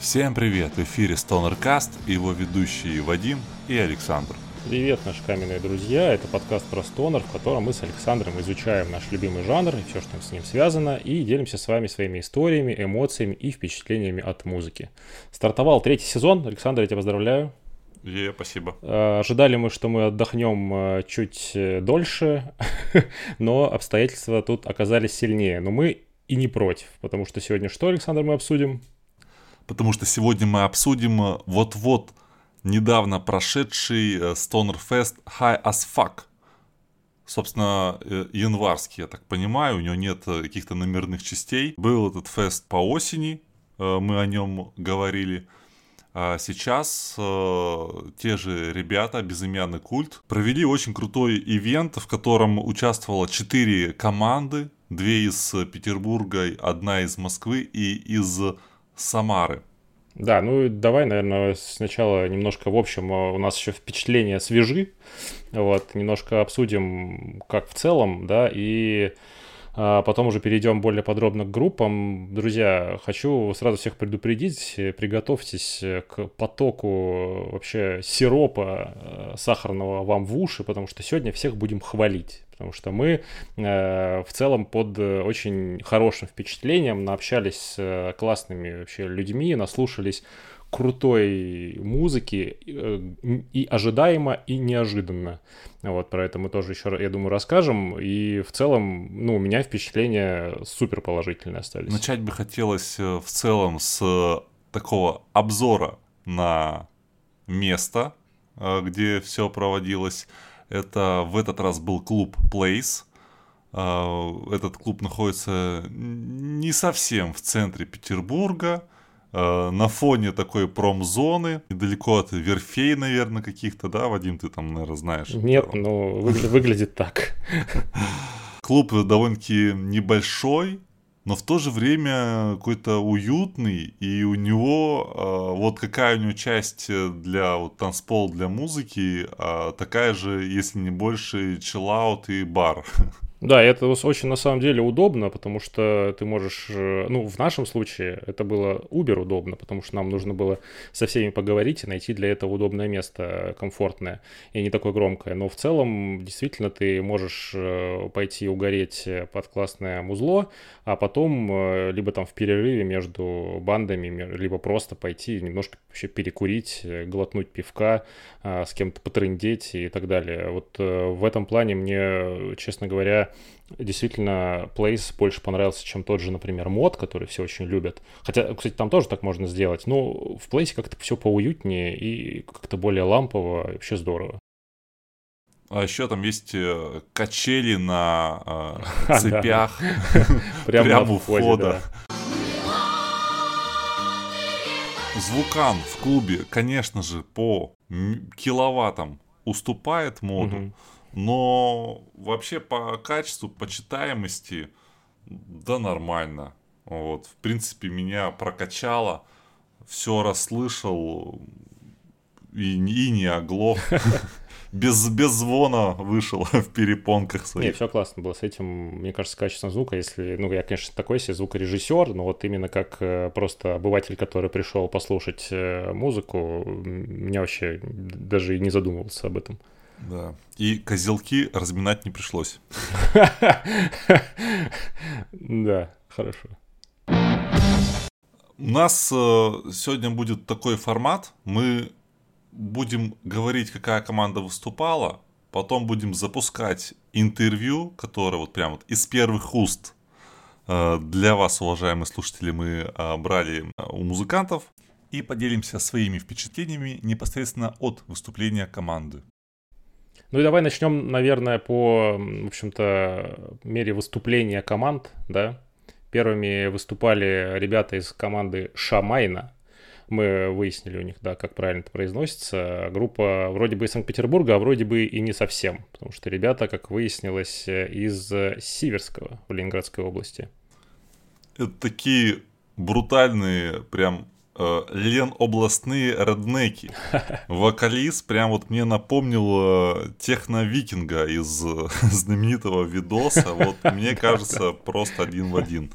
Всем привет! В эфире Stonercast, его ведущие Вадим и Александр. Привет, наши каменные друзья! Это подкаст про стонер, в котором мы с Александром изучаем наш любимый жанр и все, что с ним связано, и делимся с вами своими историями, эмоциями и впечатлениями от музыки. Стартовал третий сезон. Александр, я тебя поздравляю. Е, спасибо. Э, ожидали мы, что мы отдохнем э, чуть э, дольше, но обстоятельства тут оказались сильнее. Но мы и не против, потому что сегодня что, Александр, мы обсудим? Потому что сегодня мы обсудим э, вот-вот недавно прошедший э, Stoner Fest High as Fuck. Собственно, э, январский, я так понимаю, у него нет каких-то номерных частей. Был этот фест по осени, мы о нем говорили. А сейчас те же ребята, безымянный культ, провели очень крутой ивент, в котором участвовало 4 команды, две из Петербурга, одна из Москвы и из Самары. Да, ну давай, наверное, сначала немножко, в общем, э, у нас еще впечатления свежи, вот, немножко обсудим, как в целом, да, и а потом уже перейдем более подробно к группам. Друзья, хочу сразу всех предупредить, приготовьтесь к потоку вообще сиропа э, сахарного вам в уши, потому что сегодня всех будем хвалить. Потому что мы э, в целом под очень хорошим впечатлением наобщались с э, классными вообще людьми, наслушались крутой музыки э, и ожидаемо, и неожиданно. Вот, про это мы тоже еще, я думаю, расскажем. И в целом, ну, у меня впечатления супер положительные остались. Начать бы хотелось э, в целом с такого обзора на место, э, где все проводилось. Это в этот раз был клуб Place. Этот клуб находится не совсем в центре Петербурга, Э, на фоне такой промзоны, недалеко от верфей, наверное, каких-то, да, Вадим, ты там, наверное, знаешь? Нет, но выгля- выглядит так. Клуб довольно-таки небольшой, но в то же время какой-то уютный, и у него, э, вот какая у него часть для вот, танцпол, для музыки, э, такая же, если не больше, чиллаут и бар. Да, это очень на самом деле удобно, потому что ты можешь, э, ну, в нашем случае это было Uber удобно, потому что нам нужно было со всеми поговорить и найти для этого удобное место, комфортное и не такое громкое. Но в целом, действительно, ты можешь э, пойти угореть под классное музло, а потом э, либо там в перерыве между бандами, либо просто пойти немножко вообще перекурить, глотнуть пивка, с кем-то потрындеть и так далее. Вот в этом плане мне, честно говоря, действительно Place больше понравился, чем тот же, например, мод, который все очень любят. Хотя, кстати, там тоже так можно сделать. Но в Place как-то все поуютнее и как-то более лампово, вообще здорово. А еще там есть э, качели на э, цепях прямо у входа. Звукан в клубе, конечно же, по киловаттам уступает моду но вообще по качеству, по читаемости, да нормально. Вот, в принципе, меня прокачало, все расслышал и, и не оглох. Без, без звона вышел в перепонках своих. Не, все классно было с этим. Мне кажется, качеством звука, если... Ну, я, конечно, такой себе звукорежиссер, но вот именно как э, просто обыватель, который пришел послушать э, музыку, меня вообще даже и не задумывался об этом. Да. И козелки разминать не пришлось. Да, хорошо. У нас э, сегодня будет такой формат. Мы будем говорить, какая команда выступала, потом будем запускать интервью, которое вот прям вот из первых уст э, для вас, уважаемые слушатели, мы э, брали у музыкантов и поделимся своими впечатлениями непосредственно от выступления команды. Ну и давай начнем, наверное, по, в общем-то, мере выступления команд, да. Первыми выступали ребята из команды Шамайна. Мы выяснили у них, да, как правильно это произносится. Группа вроде бы из Санкт-Петербурга, а вроде бы и не совсем. Потому что ребята, как выяснилось, из Сиверского в Ленинградской области. Это такие брутальные, прям Лен областные реднеки. Вокалист прям вот мне напомнил э, техно-викинга из э, знаменитого видоса. Вот мне кажется, просто один в один.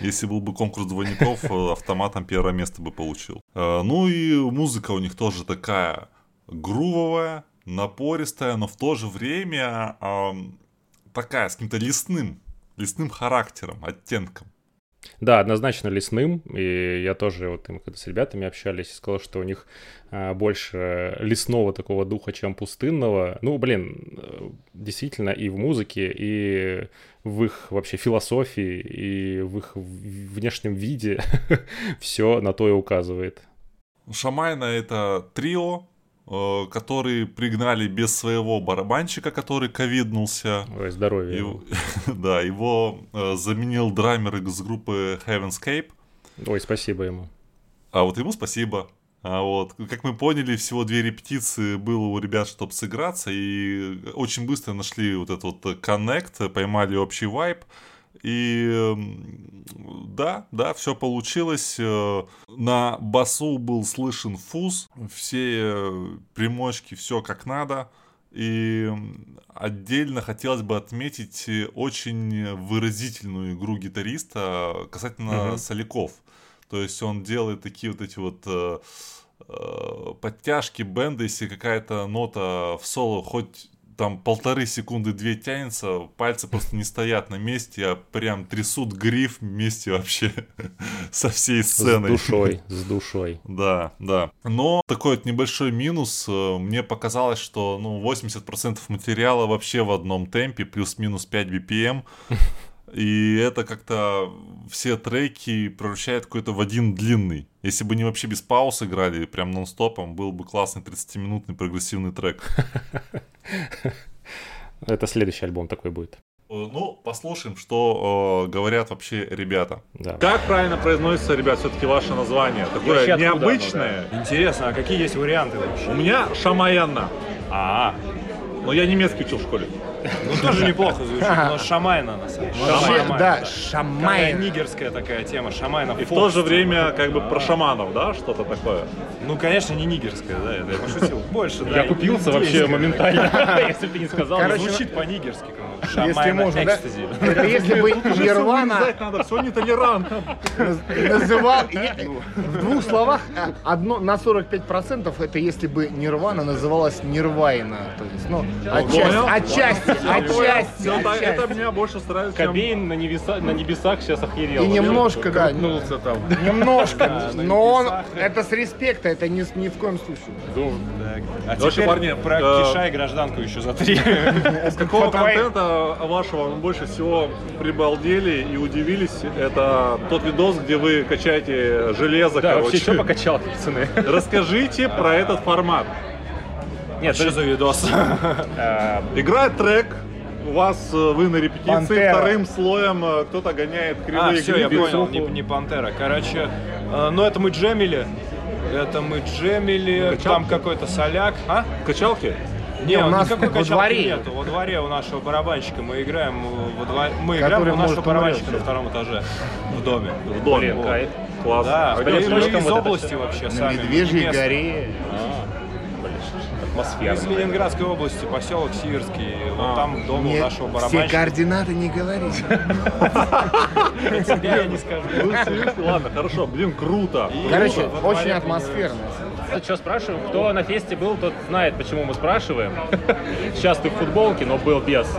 Если был бы конкурс двойников, э, автоматом первое место бы получил. Э, ну и музыка у них тоже такая грувовая, напористая, но в то же время такая с каким-то лесным, лесным характером, оттенком. Да, однозначно лесным, и я тоже вот им когда с ребятами общались, сказал, что у них а, больше лесного такого духа, чем пустынного. Ну, блин, э, действительно и в музыке, и в их вообще философии, и в их внешнем виде все на то и указывает. Шамайна это трио, Э, который пригнали без своего барабанщика, который ковиднулся. Ой, здоровье. И, да, его э, заменил драмер из группы Heavenscape. Ой, спасибо ему. А вот ему спасибо. А вот, как мы поняли, всего две репетиции было у ребят, чтобы сыграться, и очень быстро нашли вот этот вот коннект, поймали общий вайб. И да, да, все получилось. Э, на басу был слышен фуз, все э, примочки, все как надо. И отдельно хотелось бы отметить очень выразительную игру гитариста касательно угу. соляков. То есть он делает такие вот эти вот э, э, подтяжки бенда, если какая-то нота в соло хоть там полторы секунды, две тянется, пальцы просто не стоят на месте, а прям трясут гриф вместе вообще со всей сценой. С душой, с душой. Да, да. Но такой вот небольшой минус, э, мне показалось, что ну, 80% материала вообще в одном темпе, плюс-минус 5 BPM. И это как-то все треки превращает какой-то в один длинный. Если бы не вообще без пауз играли, прям нон-стопом, был бы классный 30-минутный прогрессивный трек. Это следующий альбом такой будет. Э, ну, послушаем, что э, говорят вообще ребята. Да. Как правильно произносится, ребят, все-таки ваше название? Такое вообще необычное. Откуда, ну, да. Интересно, а какие есть варианты вообще? У меня Шамаянна. А, -а, -а. Но я немецкий учил в школе. Ну, тоже неплохо звучит, но шамайна, на самом деле. Шамайна, да, шамайна. нигерская такая тема, шамайна. И в то же время как бы про шаманов, да, что-то такое? Ну, конечно, не нигерская, да, это я пошутил. Больше, да. Я купился вообще моментально, если бы ты не сказал. Звучит по-нигерски, если можно, да? Это если бы Нирвана... надо, все нетолерантно. Называл... В двух словах, одно на 45% это если бы Нирвана называлась Нирвайна. То есть, ну, отчасти, отчасти, отчасти. Это меня больше нравится, Кобейн на небесах сейчас охерел. И немножко, да. Немножко. Но он, это с респекта, это ни в коем случае. А теперь парни, про э, Киша и гражданку еще за три. С какого контента вашего больше всего прибалдели и удивились? Это тот видос, где вы качаете железо, Да, вообще что покачал, пацаны? Расскажите про этот формат. Нет, что за видос? Э, Играет трек, у вас э, вы на репетиции Пантера. вторым слоем кто-то гоняет кривые А, все, я понял, не, не Пантера. Короче, ну это мы джемили, это мы джемили, там какой-то соляк. А? Качалки? Не, у нас никакой во дворе. нету. Во дворе у нашего барабанщика мы играем во дворе. Мы играем у нашего барабанщика на втором этаже в доме. В доме. Блин, кайф. Класс. Да, а мы из области вообще сами. На Медвежьей горе. А атмосфера. Из Ленинградской области, поселок Сиверский. Вот а. там дом у нашего барабанщика. Все координаты не говори. Тебя я не скажу. Ладно, хорошо, блин, круто. Короче, очень атмосферно. Что спрашиваем? Кто на фесте был, тот знает, почему мы спрашиваем. Сейчас ты в футболке, но был без.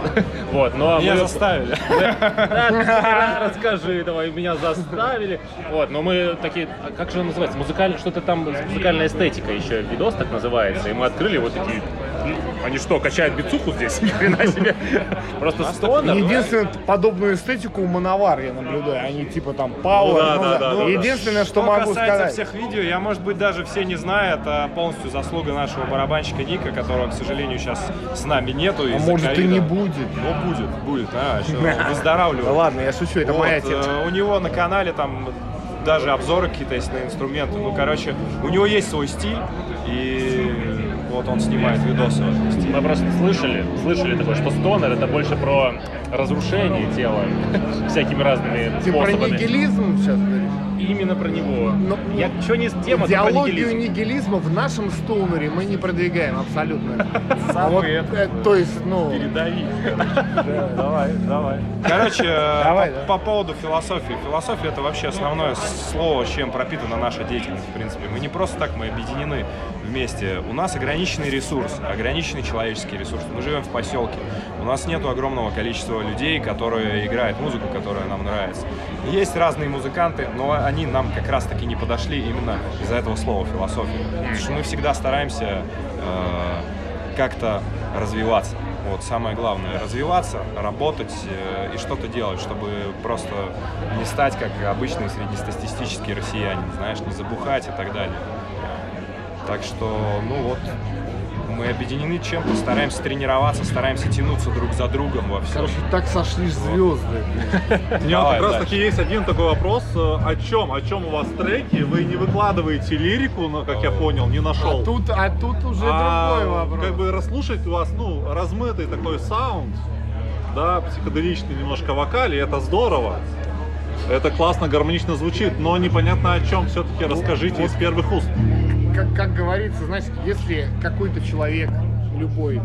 Вот, но меня мы... заставили. Расскажи, давай, меня заставили. Вот, но мы такие, а как же он называется? Музыкальный, что-то там, музыкальная эстетика еще, видос так называется. И мы открыли вот такие они что, качают бицуху здесь? Ни хрена себе. Просто стонер. Единственную подобную эстетику у Мановар я наблюдаю. Они типа там пауэр. Ну, да, Единственное, что могу сказать. всех видео, я, может быть, даже все не знаю, это полностью заслуга нашего барабанщика Ника, которого, к сожалению, сейчас с нами нету. А может и не будет. Ну, будет, будет. А, выздоравливает. Да ладно, я шучу, это моя тема. Э, у него на канале там даже обзоры какие-то есть на инструменты. Ну, короче, у него есть свой стиль, и вот он снимает видосы Мы просто слышали, слышали такое, что стонер это больше про разрушение тела всякими разными Ты способами. про нигилизм сейчас говоришь? именно про него. Но- Я что не тема Идеологию нигилизм. нигилизма в нашем стоунере мы не продвигаем абсолютно. Вот, это. э, то есть, ну, Передави. Давай, давай. Короче, э, Давай, по, да. по поводу философии. Философия это вообще основное слово, чем пропитана наша деятельность, в принципе. Мы не просто так, мы объединены вместе. У нас ограниченный ресурс, ограниченный человеческий ресурс. Мы живем в поселке. У нас нет огромного количества людей, которые играют музыку, которая нам нравится. Есть разные музыканты, но они нам как раз таки не подошли именно из-за этого слова философия. Потому что мы всегда стараемся э, как-то развиваться. Вот самое главное развиваться, работать э, и что-то делать, чтобы просто не стать как обычный среднестатистический россиянин, знаешь, не забухать и так далее. Так что, ну вот, мы объединены чем-то, стараемся тренироваться, стараемся тянуться друг за другом во всем. короче, так сошлись звезды. У меня как раз таки есть один такой вопрос. э, О чем? О чем у вас треки? Вы не выкладываете лирику, но, как я понял, не нашел. А тут, а тут уже А, другой вопрос. Как бы расслушать у вас, ну, размытый такой саунд, да, психоделичный немножко вокаль, и это здорово. Это классно, гармонично звучит, но непонятно о чем. Все-таки расскажите из первых уст. Как, как говорится, знаешь, если какой-то человек, любой, э,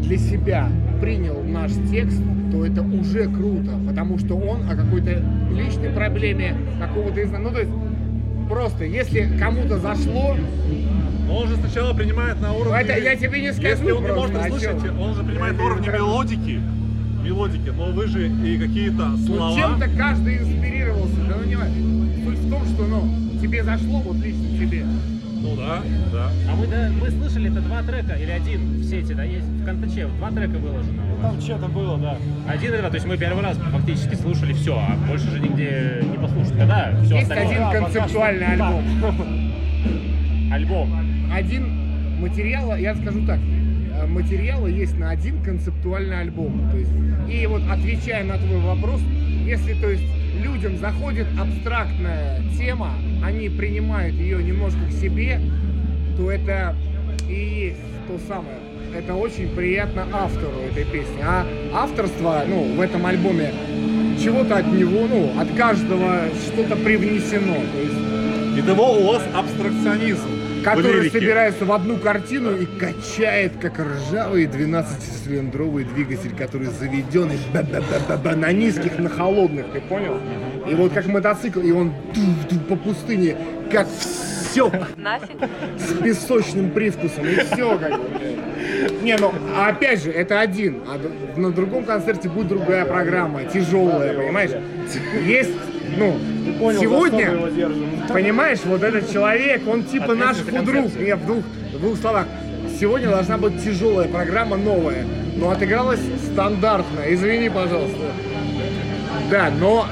для себя принял наш текст, то это уже круто, потому что он о какой-то личной проблеме какого-то из... Ну, то есть, просто, если кому-то зашло, Но он же сначала принимает на уровне... Это я тебе не скажу Если он не может чем. он же принимает на уровне мелодики. Мелодики, но вы же и какие-то ну, слова... чем-то каждый инспирировался, да ну не важно. Суть в том, что, ну, тебе зашло, вот лично тебе. Ну да, да. А мы, да, мы слышали, это два трека или один в сети, да, есть в Контаче, два трека выложено у вас. Там что-то было, да. Один или два, то есть мы первый раз фактически слушали все, а больше же нигде не послушать. Когда все Есть остальное? один концептуальный альбом. Альбом. один материала, я скажу так, э, материала есть на один концептуальный альбом. То есть, и вот отвечая на твой вопрос, если то есть людям заходит абстрактная тема, они принимают ее немножко к себе, то это и есть то самое. Это очень приятно автору этой песни. А авторство, ну, в этом альбоме чего-то от него, ну, от каждого что-то привнесено. То есть Итого у вас абстракционизм. Лирике. собирается в одну картину и качает, как ржавый 12-цилиндровый двигатель, который заведен и на низких, на холодных, ты понял? И вот как мотоцикл, и он по пустыне, как все Нафиг. с песочным привкусом, и все как бы. Не, ну, а опять же, это один, а на другом концерте будет другая программа, тяжелая, понимаешь? Есть, ну, сегодня, понимаешь, вот этот человек, он типа наш худрук, не, в двух, в двух словах. Сегодня должна быть тяжелая программа, новая, но отыгралась стандартно, извини, пожалуйста. Да, но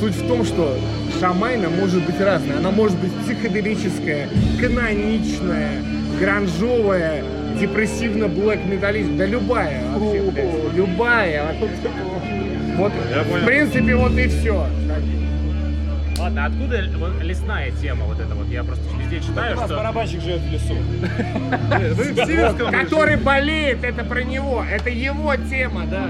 суть в том, что шамайна может быть разная. Она может быть психоделическая, каноничная, гранжовая, депрессивно-блэк металлическая. Да любая вообще, блядь. Любая. Вот, в принципе, вот и все. Ладно, откуда вот лесная тема вот эта вот? Я просто везде читаю, У нас что... барабанщик живет в лесу. Вы в Северском Который болеет, это про него. Это его тема, да.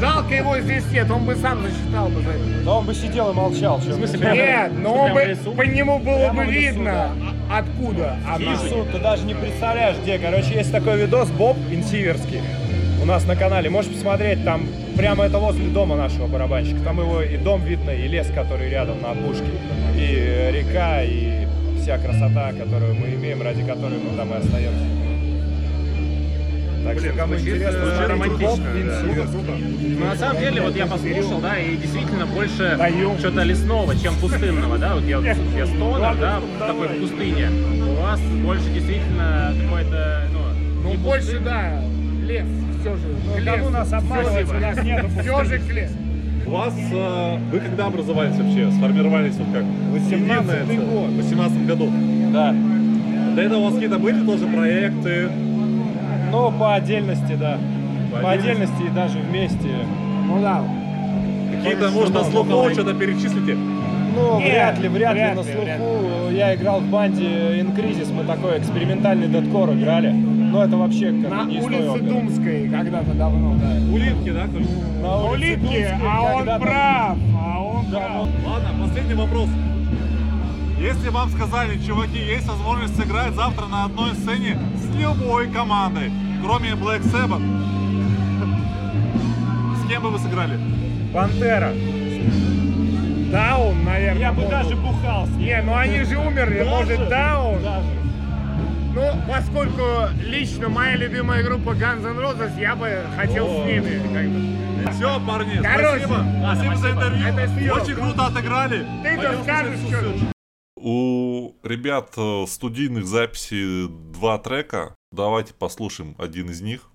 Жалко его здесь нет, он бы сам зачитал бы за это. Да он бы сидел и молчал. В смысле, Нет, но он в бы, по нему было бы в видно, откуда В она. лесу, ты даже не представляешь, где. Короче, есть такой видос Боб Инсиверский у нас на канале. Можешь посмотреть, там прямо это возле дома нашего барабанщика. Там его и дом видно, и лес, который рядом на опушке, и река, и вся красота, которую мы имеем, ради которой мы там и остаемся. Так что, кому звучит, интересно, э, романтично, да. Ну, на самом деле, вот я послушал, да, и действительно больше что-то лесного, чем пустынного, да, вот я, вот- я стонер, да, в такой в пустыне. У вас больше действительно какой-то, ну, Ну не больше, да, лес, все же. к кому лесу. нас обманывать? У нас нету Все же к лесу. У вас, э, вы когда образовались вообще? Сформировались вот как? 18-й единое год. В 18 году. Да. До этого у вас какие-то были тоже проекты? Ну, по отдельности, да. По По отдельности и даже вместе. Ну да. Какие-то, может, на слуху что-то перечислите? Ну, Нет, вряд ли, вряд, вряд ли на ли, слуху. вряд Я играл в банде Increases, мы такой экспериментальный дедкор играли. Но это вообще как На бы не улице оперы. Думской когда-то давно, да. Улитки, да? На улице Улитки, Думской а он прав, а он прав. Ладно, последний вопрос. Если вам сказали, чуваки, есть возможность сыграть завтра на одной сцене с любой командой, кроме Black Sabbath, с кем бы вы сыграли? Пантера. Даун, наверное. Я бы даже бухал с ним. Не, ну они же умерли, Даже, может Даун. даже. Ну, поскольку лично моя любимая группа Guns N' Roses, я бы хотел с ними. как бы. Все, парни, Короче, спасибо. Спасибо за интервью. Это съемка. Очень круто отыграли. Ты-то скажешь, что... У ребят э, студийных записей два трека. Давайте послушаем один из них.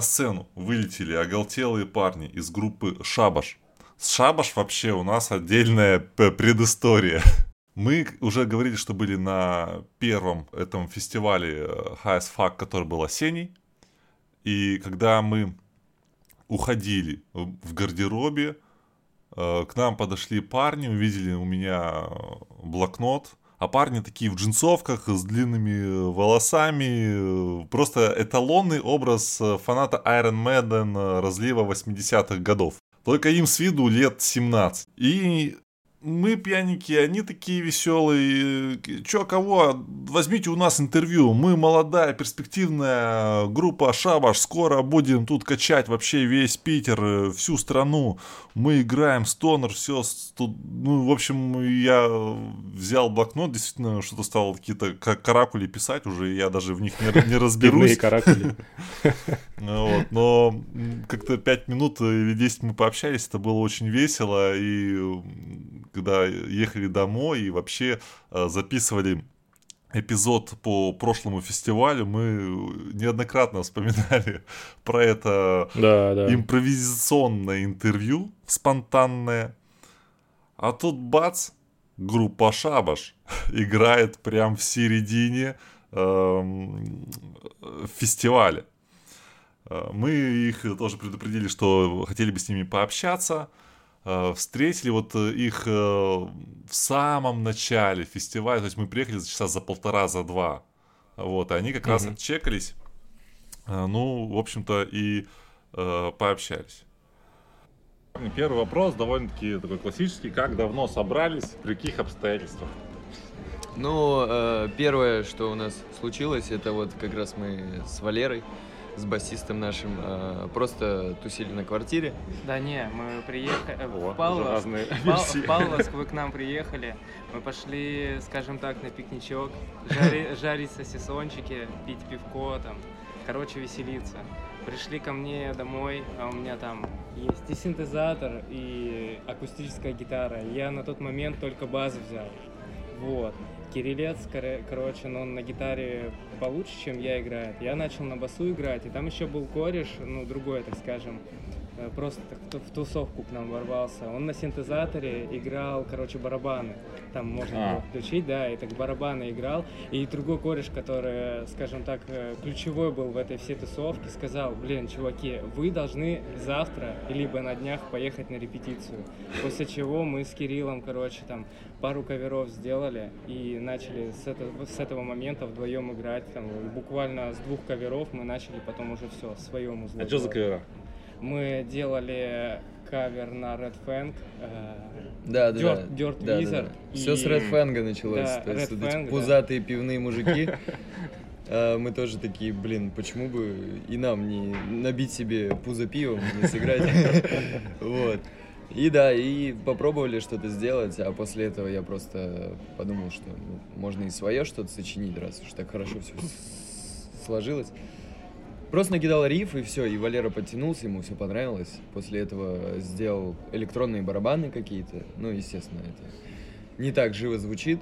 Сцену вылетели оголтелые парни из группы Шабаш. С Шабаш вообще у нас отдельная п- предыстория. Мы уже говорили, что были на первом этом фестивале э, High as Fuck, который был осенний. И когда мы уходили в гардеробе, э, к нам подошли парни, увидели у меня э, блокнот, а парни такие в джинсовках с длинными э, волосами, э, просто эталонный образ э, фаната Iron Maiden разлива 80-х годов. Только им с виду лет 17. И мы пьяненькие, они такие веселые. Чё, кого? Возьмите у нас интервью. Мы молодая, перспективная группа Шабаш. Скоро будем тут качать вообще весь Питер, э, всю страну. Мы играем стонер, все. Ну, в общем, я взял блокнот, действительно, что-то стал какие-то ка- каракули писать уже. Я даже в них не, не разберусь. каракули. Ну но как-то 5 минут или 10 мы пообщались, это было очень весело, и когда ехали домой и вообще э, записывали эпизод по прошлому фестивалю, мы неоднократно вспоминали про это Да, да. импровизационное интервью, спонтанное. А тут бац, группа Шабаш играет прям в середине эм, фестиваля. Э, Мы их тоже предупредили, что хотели бы с ними пообщаться. Э, Встретили вот э, их э, в самом начале фестиваля, то есть мы приехали за часа за полтора, за два. Вот, и они как раз отчекались. Ну, в общем-то, и пообщались. Первый вопрос довольно-таки такой классический. Как давно собрались, при каких обстоятельствах? Ну, первое, что у нас случилось, это вот как раз мы с Валерой, с басистом нашим, э, просто тусили на квартире. Да не, мы приехали О, в Павловск. в Павловск вы к нам приехали. Мы пошли, скажем так, на пикничок, жари- жарить сосисончики, пить пивко там. Короче, веселиться. Пришли ко мне домой, а у меня там есть и синтезатор, и акустическая гитара. Я на тот момент только бас взял. Вот. Кириллец, короче, но он на гитаре получше, чем я играет. Я начал на басу играть, и там еще был кореш, ну, другой, так скажем, просто так в тусовку к нам ворвался. Он на синтезаторе играл, короче, барабаны. Там можно А. было включить, да, и так барабаны играл. И другой кореш, который, скажем так, э, ключевой был в этой всей тусовке, сказал, блин, чуваки, вы должны завтра, либо на днях поехать на репетицию. После чего мы с Кириллом, короче, там пару каверов сделали и начали с этого, с этого момента вдвоем играть. Там, буквально с двух каверов мы начали потом уже все, свое музло. А что за кавера? Мы делали кавер на Red Fang. э, Да, да, Dirt- да. Dirt да, Wizard Все с и- Red Fang началось. Да, То есть Red вот эти Fang, да. пузатые пивные мужики. а, Мы тоже такие, блин, почему бы и нам не набить себе пузо пивом, не сыграть. Вот. И да, и попробовали что-то сделать, а после этого я просто подумал, что ну, можно и свое что-то сочинить, раз уж так хорошо все сложилось. Просто накидал риф и все, и Валера подтянулся, ему все понравилось. После этого сделал электронные барабаны какие-то. Ну, естественно, это не так живо звучит.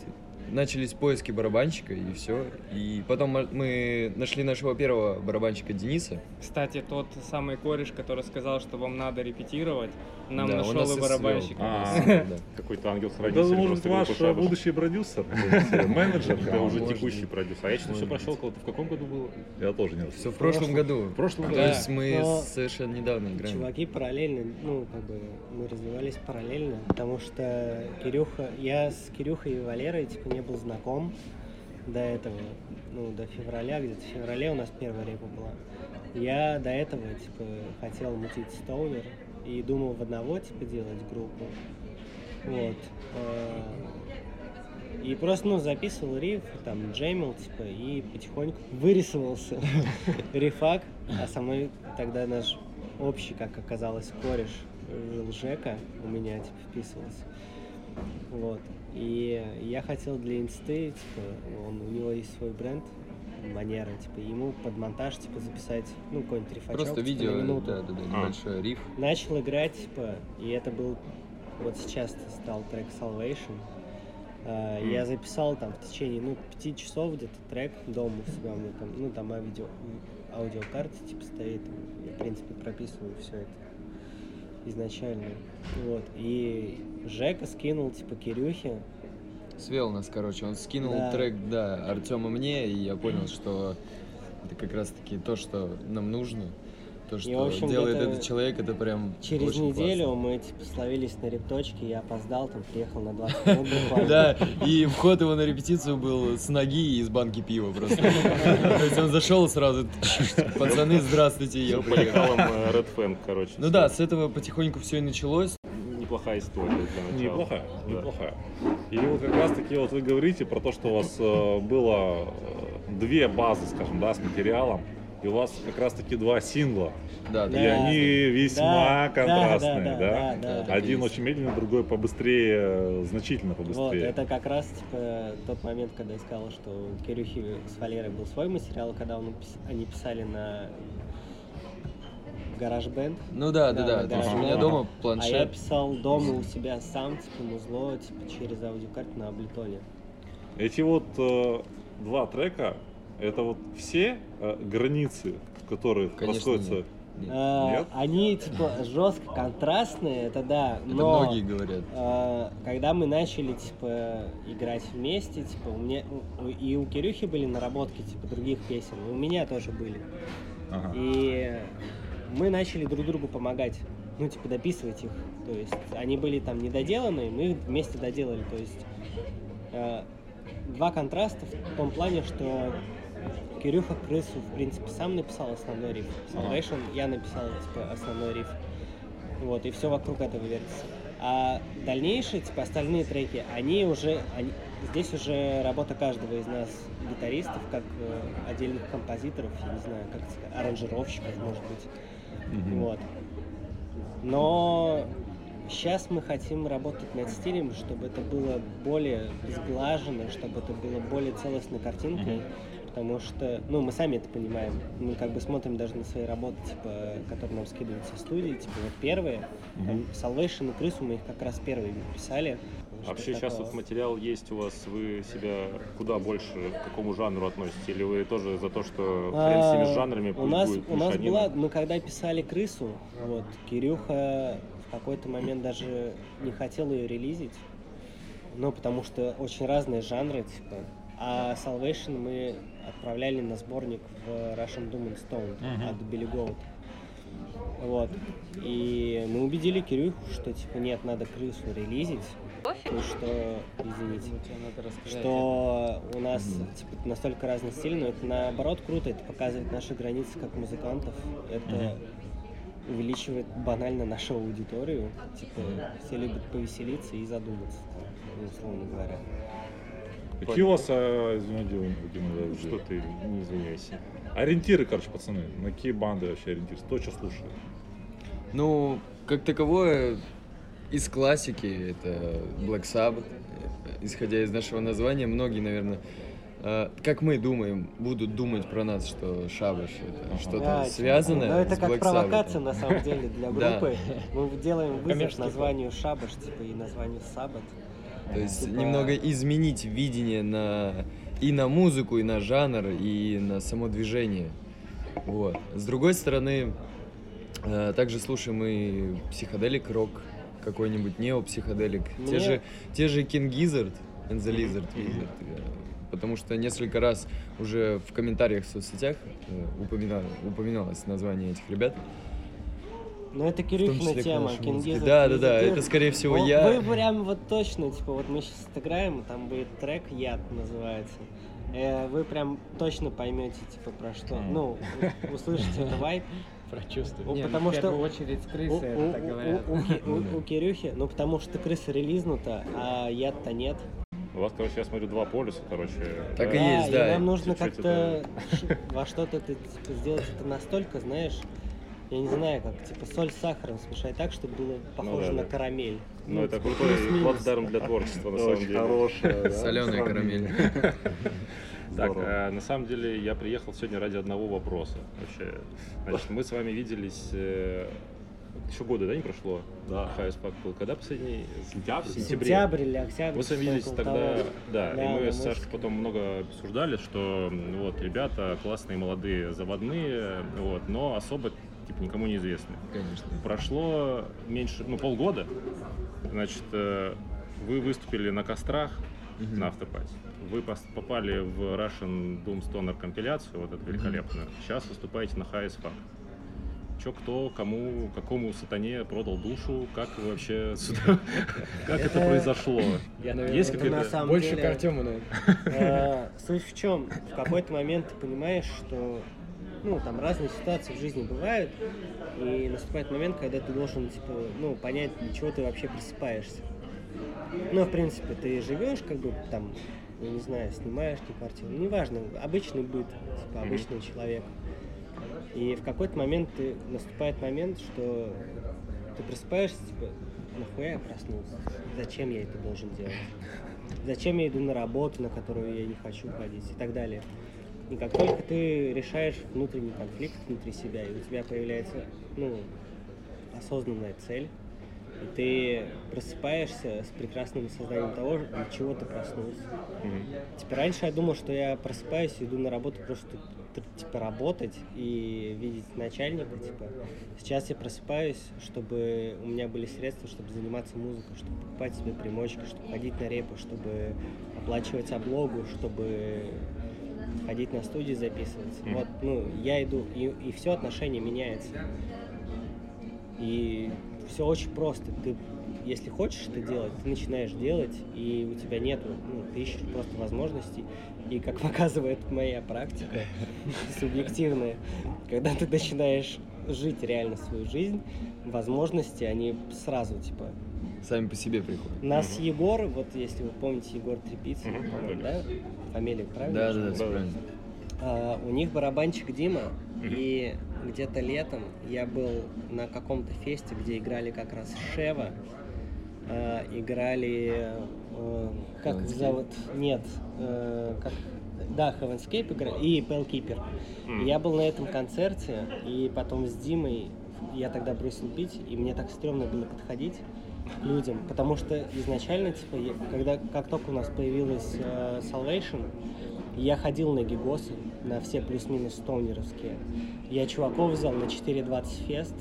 Начались поиски барабанщика и все. И потом мы нашли нашего первого барабанщика Дениса. Кстати, тот самый кореш, который сказал, что вам надо репетировать, нам Да, нашел и барабанщика. А, Да. Какой-то ангел Это хранитель может просто ваш будущий продюсер, то есть, менеджер. Это да, уже может текущий продюсер. А я что-то все Может прошел, быть. кого-то в каком году было? Я тоже не Все в прошлом году. В прошлом То году. Да. есть мы Но совершенно недавно играем. Чуваки параллельно, ну, как бы, мы развивались параллельно, потому что Кирюха, я с Кирюхой и Валерой, типа, не был знаком до этого, ну, до февраля, где-то в феврале у нас первая репа была. Я до этого, типа, хотел мутить Стоунер и думал в одного, типа, делать группу. Вот. Э, И просто, ну, записывал риф, там, джемил, типа, и потихоньку вырисовался рифак, а со мной тогда наш общий, как оказалось, кореш жил Жека, у меня, типа, вписывался. Вот. И я хотел для инсты, типа, он, у него есть свой бренд, манера, типа, ему под монтаж, типа, записать, ну, какой-нибудь рифачок, Просто типа, видео, на минуту. да, да, да, небольшой риф. Начал играть, типа, и это был, вот сейчас стал трек Salvation. А, Я записал там в течение, ну, пяти часов где-то трек дома у себя, у меня там, ну, там аудио, аудиокарта, типа, стоит, я, в принципе, прописываю все это изначально, вот, и Жека скинул, типа, Кирюхе, Свел нас, короче, он скинул Да. трек, да, Артема мне, и я понял, что это как раз-таки то, что нам нужно. То, что в общем, делает этот человек, это прям через очень неделю классно. мы, типа, словились на репточке, я опоздал, там, приехал на 20 минут. Да, и вход его на репетицию был с ноги и из банки пива просто. То есть он зашел сразу, пацаны, здравствуйте, я по приехал. э, Red Fang, короче. Ну да, с этого потихоньку все и началось. Неплохая история для начала. Неплохая, Да. неплохая. И вот как раз таки вот вы говорите про то, что у вас э, было э, две базы, скажем, да, с материалом, и у вас как раз таки два сингла. Да, И да. Да. они весьма Да, контрастные, да, да? да, да, да. Один очень медленный, другой побыстрее, значительно Вот, побыстрее. это как раз типа тот момент, когда я сказал, что у Кирюхи с Валерой был свой материал, когда он они писали на гараж бенд, Ну да, да, Да, да. То есть да. у меня дома а я планшет. писал дома у себя сам, типа музло, типа через аудиокарту на Аблетоне. Эти вот э, два трека, это вот все э, границы, в которых Конечно, расходятся. нет. Нет. А, Нет? Они типа жестко контрастные, это да, Это но многие говорят. а, когда мы начали типа играть вместе, типа у меня и у Кирюхи были наработки типа других песен, и у меня тоже были. Ага. И мы начали друг другу помогать, ну, типа, дописывать их. То есть они были там недоделаны, мы их вместе доделали. То есть э, два контраста в том плане, что Кирюха Крысу, в принципе, сам написал основной риф. Salvation я написал, типа, основной риф. Вот, и все вокруг этого вертится. А дальнейшие, типа, остальные треки, они уже, они- здесь уже работа каждого из нас, гитаристов, как э, отдельных композиторов, я не знаю, как сказать, аранжировщиков, может быть. Мгм. Вот. Но сейчас мы хотим работать над стилем, чтобы это было более сглажено, чтобы это было более целостной картинкой. Потому что, ну, мы сами это понимаем. Мы как бы смотрим даже на свои работы, типа, которые нам скидываются в студии. Типа, вот первые, там, Salvation и Крысу мы их как раз первые писали. что Вообще сейчас такого. вот материал есть у вас, вы себя куда больше, к какому жанру относите? Или вы тоже за то, что хрен с А, теми жанрами, у нас, будет у нас была, мы когда писали крысу, вот, Кирюха в какой-то момент даже не хотел ее релизить, ну, потому что очень разные жанры, типа. А Salvation мы отправляли на сборник в Russian Doom and Stone от Billy Goat. Вот. И мы убедили Кирюху, что типа нет, надо крысу релизить. То есть, что, извините, что у нас типа, настолько разный стиль, но это наоборот круто, это показывает наши границы как музыкантов, это увеличивает банально нашу аудиторию, типа все любят повеселиться и задуматься, условно говоря. Какие у вас, а, извини, Дима, Дима, да, Что ты, не извиняйся. Ориентиры, короче, пацаны. На какие банды вообще ориентируются? Кто что слушает? Ну, как таковое, из классики это Black Sabbath. Исходя из нашего названия, многие, наверное, э, как мы думаем, будут думать про нас, что шабаш это что-то Да, типа, связанное Ну, это с как Black провокация Sabbath. на самом деле для Да. группы. Мы делаем вызов названию Шабаш, типа, и названию Саббат. То есть Типа- немного изменить видение на и на музыку, и на жанр, и на само движение. Вот. С другой стороны, э, также слушаем и психоделик рок, какой-нибудь неопсиходелик. Те Мне- же, те же King Gizzard and the Lizard Wizard. э, Потому что несколько раз уже в комментариях в соцсетях э, упомина- упоминалось название этих ребят. Ну, это Кирюхина числе тема. Gizzard, Да, да, да, это скорее всего Вы- я. Вы прям вот точно, типа, вот мы сейчас отыграем, там будет трек «Яд» называется. Э, Вы прям точно поймете, типа, про что. Ну, услышите этот вайп. Прочувствуй. Ну, Не, ну, потому в что первую очередь У, крысы у- это так говорят. у- у Ки- у- у Кирюхи, ну, потому что крыса релизнута, а яд-то нет. У вас, короче, я смотрю, два полюса, короче. Так да? и есть, да. нам нужно как-то во что-то это, типа, сделать это настолько, знаешь, я не знаю, как, типа, соль с сахаром смешать так, чтобы было похоже да, на да. карамель. Ну, это типа, крутой плацдарм для творчества, на самом Очень деле. хорошая, да, Соленая карамель. Так, а, на самом деле я приехал сегодня ради одного вопроса. Вообще, значит, мы с вами виделись э, еще года, да, не прошло? Да. Хайс Пак был когда последний? Сентябрь? В сентябре. Сентябрь или октябрь. Мы с вами виделись тогда, того. да, и Да, мы да, с Сашкой потом много обсуждали, что вот ребята классные, молодые, заводные, вот, но особо типа никому не известны. Конечно. Прошло меньше, ну, полгода, значит, э, вы выступили на кострах на автопате. Вы попали в Russian Doom Stoner компиляцию, вот эту великолепную. Сейчас выступаете на Highest Fuck. Че, кто, кому, какому сатане продал душу, как вы вообще сюда, как это произошло? Я, наверное, Есть это какие-то... Больше к Артему, наверное. Э, Суть в чем? В какой-то момент ты понимаешь, что ну, там разные ситуации в жизни бывают, и наступает момент, когда ты должен, типа, ну, понять, для чего ты вообще просыпаешься. Ну, в принципе, ты живешь, как бы, там, я не знаю, снимаешь ты квартиру, ну, неважно, обычный быт, типа, обычный человек. И в какой-то момент ты, наступает момент, что ты просыпаешься, типа, нахуя я проснулся? Зачем я это должен делать? Зачем я иду на работу, на которую я не хочу ходить и так далее. И как только ты решаешь внутренний конфликт внутри себя, и у тебя появляется, ну, осознанная цель, и ты просыпаешься с прекрасным осознанием того, для чего ты проснулся. Типа раньше я думал, что я просыпаюсь иду на работу просто типа работать и видеть начальника, типа. Сейчас я просыпаюсь, чтобы у меня были средства, чтобы заниматься музыкой, чтобы покупать себе примочки, чтобы ходить на репы, чтобы оплачивать облогу, чтобы ходить на студии записываться. Вот, ну, я иду, и, и все отношение меняется. И все очень просто. Ты, если хочешь это делать, ты начинаешь делать, и у тебя нету, ну, ты ищешь просто возможностей. И как показывает моя практика, субъективная, когда ты начинаешь жить реально свою жизнь, возможности, они сразу, типа, Сами по себе приходят. нас Егор, вот если вы помните Егор Трепицын, по-моему, да? Фамилия правильно? Да, да, да, правильно. А, у них барабанщик Дима, и где-то летом я был на каком-то фесте, где играли как раз Шева, а, играли, э, как их Heaven's зовут? Нет, э, как... Да, Heavenscape играли, и Pellkeeper. И Я был на этом концерте, и потом с Димой, я тогда бросил пить, и мне так стрёмно было подходить, людям, потому что изначально, типа, я- когда, как только у нас появилась э, Salvation, я ходил на гигосы, на все плюс-минус стоунеровские. Я чуваков взял на 4.20 фест,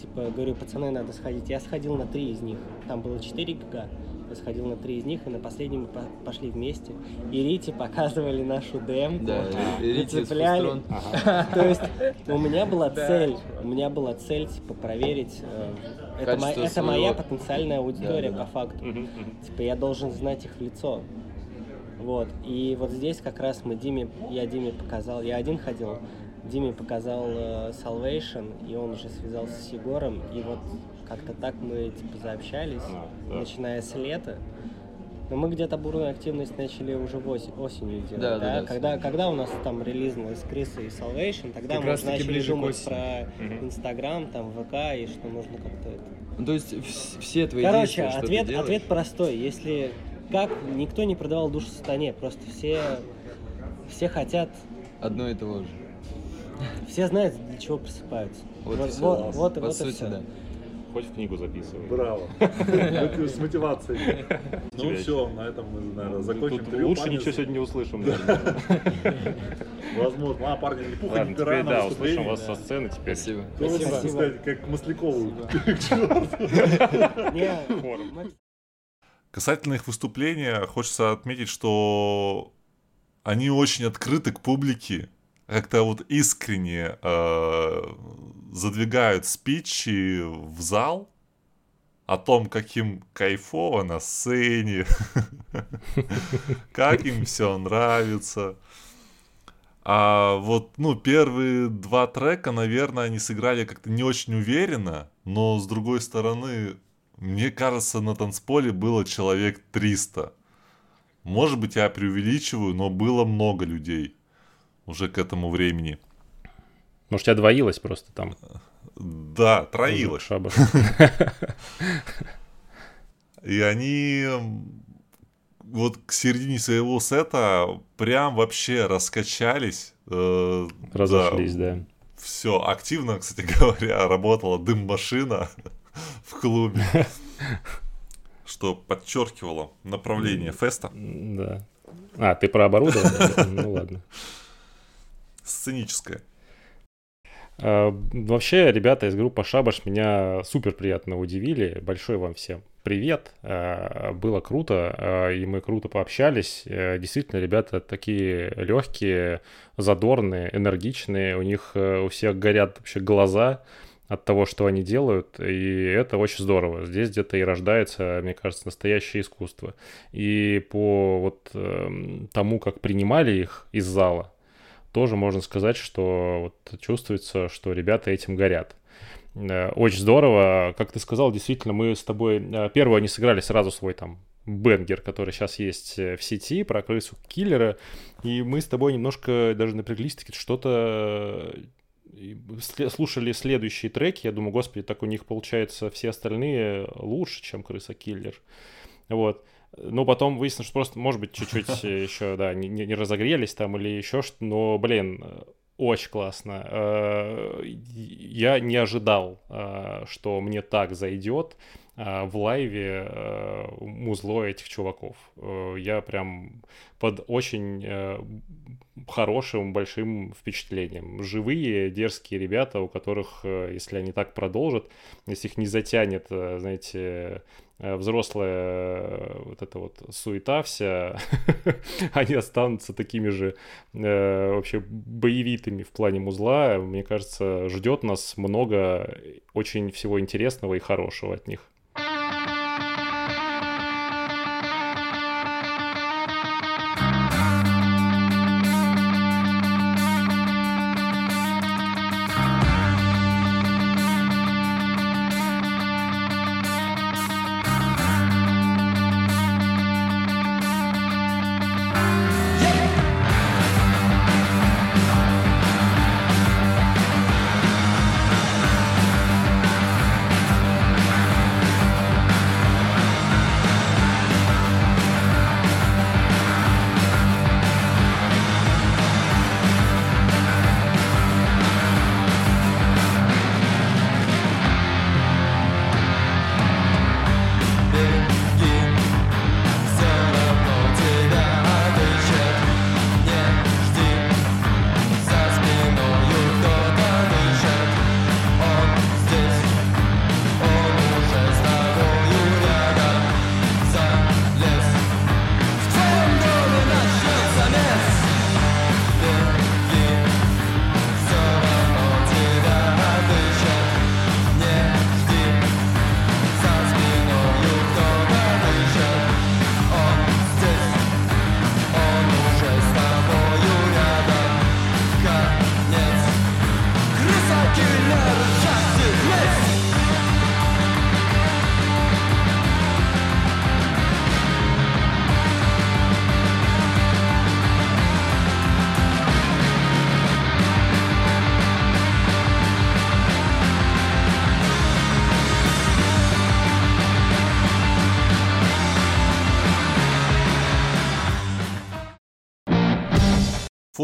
типа, говорю, пацаны, надо сходить. Я сходил на три из них, там было 4 гига, я сходил на три из них, и на последнем мы по- пошли вместе. И Рите показывали нашу демку, Да, нацепляли. Фустрон. То есть у меня была цель, у меня была цель, типа, проверить, э, это, мо- это моя потенциальная аудитория Да, да, по факту. Типа я должен знать их в лицо. Вот. И вот здесь как раз мы Диме, я Диме показал, я один ходил, Диме показал э, Salvation, и он уже связался с Егором, и вот как-то так мы типа заобщались, А, да. начиная с лета. Но мы где-то бурную активность начали уже в осенью делать, Да, да, да, когда, когда у нас там релизнулась Крыса и Salvation, тогда Как мы раз начали ближе думать про Инстаграм, там ВК, и что нужно как-то это Ну, то есть вс- все твои Короче, действия, что ты ответ, делаешь, ответ простой. Если как никто не продавал душу сатане, просто все, все хотят, одно и того же. все знают, для чего просыпаются. Вот, вот, и всё. вот, По вот, вот и всё. да. Хоть в книгу записывай. Браво. С мотивацией. Ну все, на этом мы, наверное, закончим. Лучше ничего сегодня не услышим. Возможно. А, парни, не пуха, не пера да, услышим вас со сцены теперь. Спасибо. Сказать, как Маслякову. Касательно их выступления, хочется отметить, что они очень открыты к публике, как-то вот искренне э, задвигают спичи в зал о том, как им кайфово на сцене, как им все нравится. А вот, ну, первые два трека, наверное, они сыграли как-то не очень уверенно, но с другой стороны, мне кажется, на танцполе было человек 300. Может быть, я преувеличиваю, но было много людей уже к этому времени. Может, тебя двоилось просто там. Да, троилось. Шабаш. И они вот к середине своего сета прям вообще раскачались. э, Разошлись, да. Все, активно, кстати говоря, работала дым-машина в клубе, что подчеркивало направление феста. Да. А, ты про оборудование? Ну ладно. Сценическое. А, Вообще, ребята из группы Шабаш меня супер приятно удивили. Большой вам всем привет. А, Было круто, а, и мы круто пообщались. Действительно, ребята такие легкие, задорные, энергичные. У них э, у всех горят вообще глаза от того, что они делают, и это очень здорово. Здесь где-то и рождается, мне кажется, настоящее искусство. И по вот эм, тому, как принимали их из зала, тоже можно сказать, что вот чувствуется, что ребята этим горят. Э, Очень здорово. Как ты сказал, действительно, мы с тобой... э, Первое, они сыграли сразу свой там бенгер, который сейчас есть э, в сети, про крысу киллера. И мы с тобой немножко даже напряглись, таки что-то слушали следующие треки. Я думаю, господи, так у них получается все остальные лучше, чем крыса киллер. Вот. Ну, потом выяснилось, что просто, может быть, чуть-чуть еще, да, не, не- разогрелись там или еще что но, блин, э, очень классно. Э, Я не ожидал, э, что мне так зайдет э, в лайве э, музло этих чуваков. Э, Я прям под очень э, хорошим, большим впечатлением. Живые, дерзкие ребята, у которых, э, если они так продолжат, если их не затянет, э, знаете, э, взрослая э, вот эта вот суета вся, они останутся такими же э, вообще боевитыми в плане музла. Мне кажется, ждет нас много очень всего интересного и хорошего от них.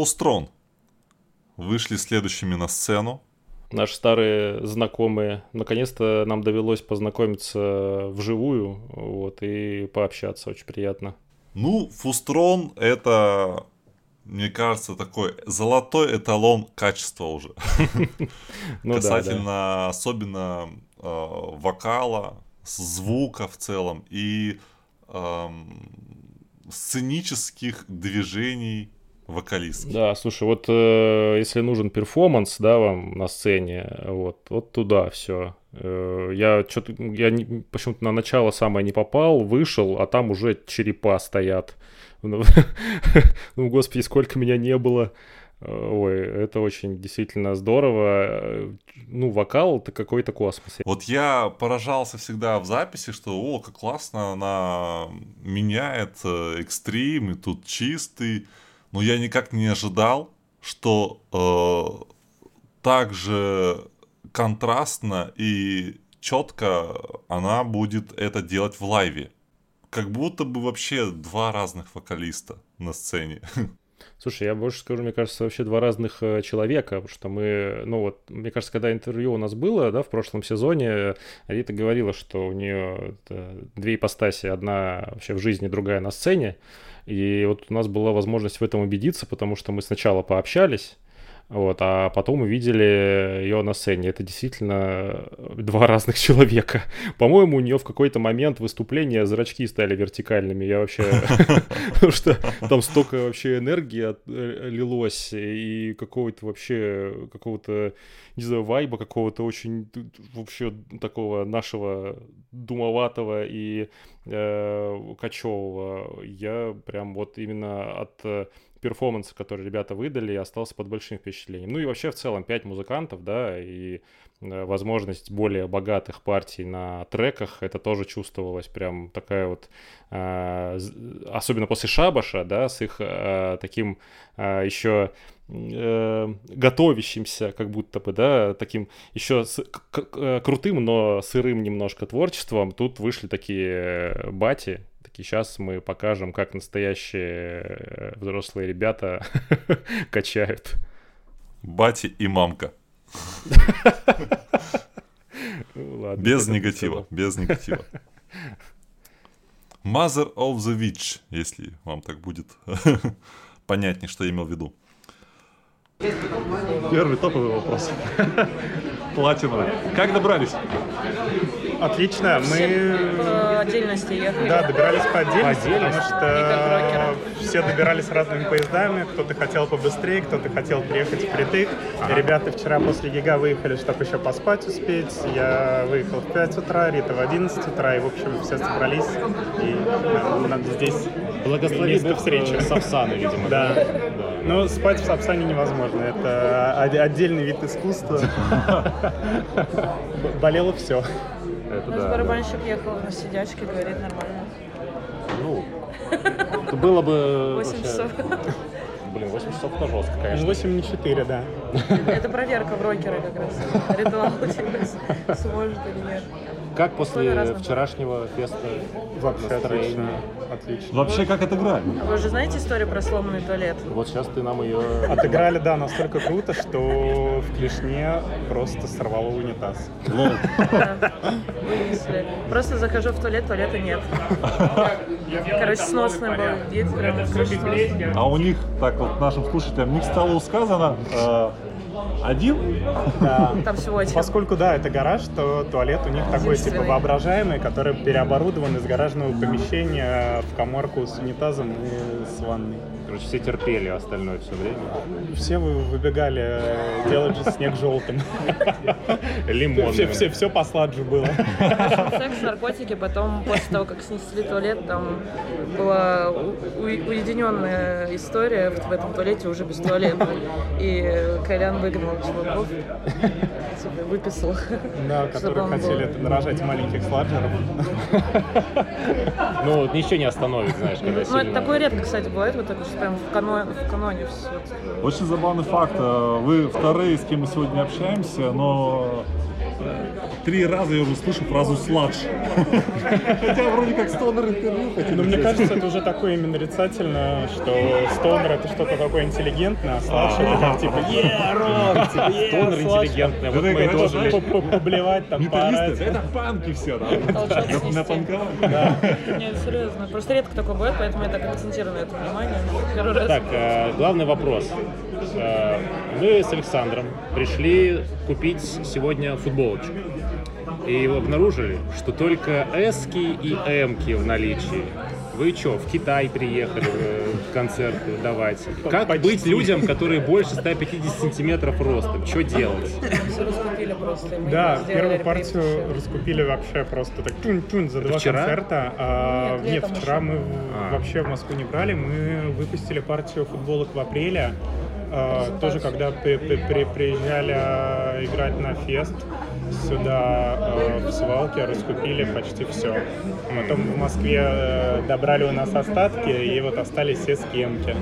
Фустрон вышли следующими на сцену. Наши старые знакомые. Наконец-то нам довелось познакомиться вживую вот, и пообщаться. Очень приятно. Ну, Фустрон это, мне кажется, такой золотой эталон качества уже. Ну да, Касательно особенно э, вокала, звука в целом и эм, сценических движений вокалистки. Да, слушай, вот э, если нужен перформанс, да, вам на сцене, вот, вот туда все. я что-то, я не- почему-то на начало самое не попал, вышел, а там уже черепа стоят. Ну, ну, господи, сколько меня не было. Э, Ой, это очень действительно здорово. Э, Ну, вокал это какой-то космос. Вот я поражался всегда в записи, что о, как классно она меняет э, экстрим, и тут чистый. Но я никак не ожидал, что э, так же контрастно и четко она будет это делать в лайве. Как будто бы вообще два разных вокалиста на сцене. Слушай, я больше скажу, мне кажется, вообще два разных э, человека, потому что мы, ну вот, мне кажется, когда интервью у нас было, да, в прошлом сезоне, Рита говорила, что у нее это две ипостаси, одна вообще в жизни, другая на сцене, и вот у нас была возможность в этом убедиться, потому что мы сначала пообщались, вот, а потом увидели ее на сцене. Это действительно два разных человека. По-моему, у нее в какой-то момент выступления зрачки стали вертикальными. Я вообще... Потому что там столько вообще энергии э, лилось и какого-то вообще, какого-то, не знаю, вайба какого-то очень вообще такого нашего думоватого и э, кочевого. Я прям вот именно от перформанса, который ребята выдали, остался под большим впечатлением. Ну и вообще в целом пять музыкантов, да, и э, возможность более богатых партий на треках, это тоже чувствовалось прям такая вот, э, особенно после Шабаша, да, с их э, таким еще готовящимся, как будто бы, да, таким еще с- к- к- крутым, но сырым немножко творчеством, тут вышли такие бати, такие, сейчас мы покажем, как настоящие э, взрослые ребята качают. Бати и мамка. Ну, Без негатива, без негатива. Mother of the Witch, если вам так будет понятнее, что я имел в виду. Первый топовый вопрос. Платина. Как добрались? Отлично, мы По отдельности ехали. да, добирались по отдельности, По отдельности? потому что все добирались разными поездами, кто-то хотел побыстрее, кто-то хотел приехать впритык. Ребята вчера после ЕГА выехали, чтобы еще поспать успеть. Я выехал в 5 утра, Рита в 11 утра, и, в общем, все собрались, и нам надо здесь Благослови место Бог встречи. э, Сапсаны, видимо. Да. Ну, спать в Сапсане невозможно. Это отдельный вид искусства. Болело все. Это У нас да, барабанщик ехал на сидячке, говорит нормально. Ну, это было бы... 8 вообще- часов. Блин, 8 часов это жестко, конечно. 8 не 4, да. Это проверка в рокера как раз. Ритуал типа, сможет или нет. Как после вчерашнего феста Вообще отлично. настроение? Отлично. Вообще, как отыграли? Вы же знаете историю про сломанный туалет? Вот сейчас ты нам ее... Отыграли, да, настолько круто, что в клешне просто сорвало унитаз. Вынесли. Просто захожу в туалет, туалета нет. Короче, сносный был вид, прям. А у них, так вот нашим слушателям, не к столу сказано, э, один? Да. Там всего один. Поскольку, да, это гараж, то туалет у них такой, типа, воображаемый, который переоборудован из гаражного помещения в коморку с унитазом и с ванной. Короче, все терпели остальное все время. Все вы выбегали э, делать же снег желтым. Лимон. Все, все, все по сладжу было. Секс, наркотики, потом после того, как снесли туалет, там была уединенная история в, в этом туалете уже без туалета. И Колян выгнал чуваков, типа, выписал. Да, которые хотели нарожать маленьких сладжеров. Ну, ничего не остановит, знаешь, когда Ну, это такое редко, кстати, бывает, вот это, что прям в каноне, в каноне все. Очень забавный факт. э, Вы вторые, с кем мы сегодня общаемся, но три раза я уже слышу фразу «сладж». Хотя вроде как стонер интервью хотели Но мне взять. кажется, это уже такое именно нарицательно, что стонер это что-то такое интеллигентное, а сладж это как типа «Е, рок!» типа «Е, Стонер сладж!» интеллигентный, вот мы тоже Поблевать там, поорать. это панки все, да. На-. Напанковали. Нет, серьезно. Просто редко такое бывает, поэтому я так акцентирую на это внимание. Первый раз. Так, э, главный вопрос. Э, Мы с Александром пришли купить сегодня футболочку. И обнаружили, что только эски и эмки в наличии. Вы что, в Китай приехали э, концерты давать? Как Почти. быть людям, которые больше 150 сантиметров ростом? Что делать? Все раскупили просто. Да, первую партию вообще. раскупили вообще просто так тюн-тюн за Это два вчера? концерта. А, Нет, нет, вчера еще. мы в- А. вообще в Москву не брали. Мы выпустили партию футболок в апреле. А, тоже когда при- при- при- приезжали а, играть на фест сюда а, в свалке, раскупили почти все. Потом в Москве э, добрали у нас остатки, и вот остались все схемки.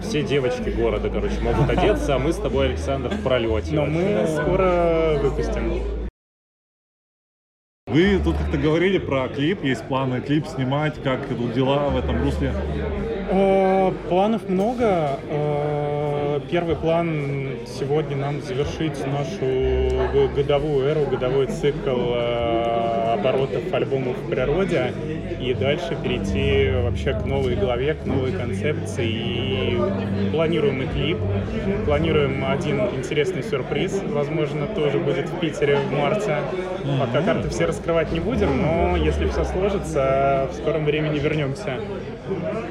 Все девочки города, короче, могут одеться, а мы с тобой, Александр, в пролете. Но мы скоро выпустим. Вы тут как-то говорили про клип, есть планы клип снимать, как идут дела в этом русле. Э, Планов много. Первый план сегодня нам завершить нашу годовую эру, годовой цикл э, оборотов альбомов в природе и дальше перейти вообще к новой главе, к новой концепции. И планируем и клип, планируем один интересный сюрприз, возможно, тоже будет в Питере в марте. Пока карты все раскрывать не будем, но если все сложится, в скором времени вернемся.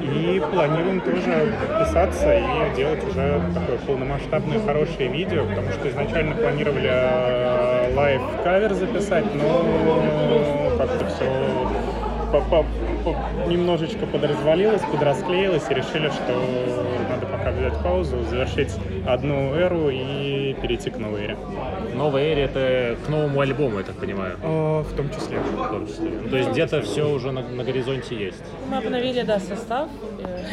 И планируем тоже писаться и делать уже такое полномасштабное хорошее видео, потому что изначально планировали э, лайв-кавер записать, но как-то все немножечко подразвалилось, подрасклеилось и решили, что пока взять паузу, завершить одну эру и перейти к новой эре. Новая эра это к новому альбому, я так понимаю. Э, В том числе. В том числе. Ну, то есть где-то все уже на, на горизонте есть. Мы обновили, да, состав. Э,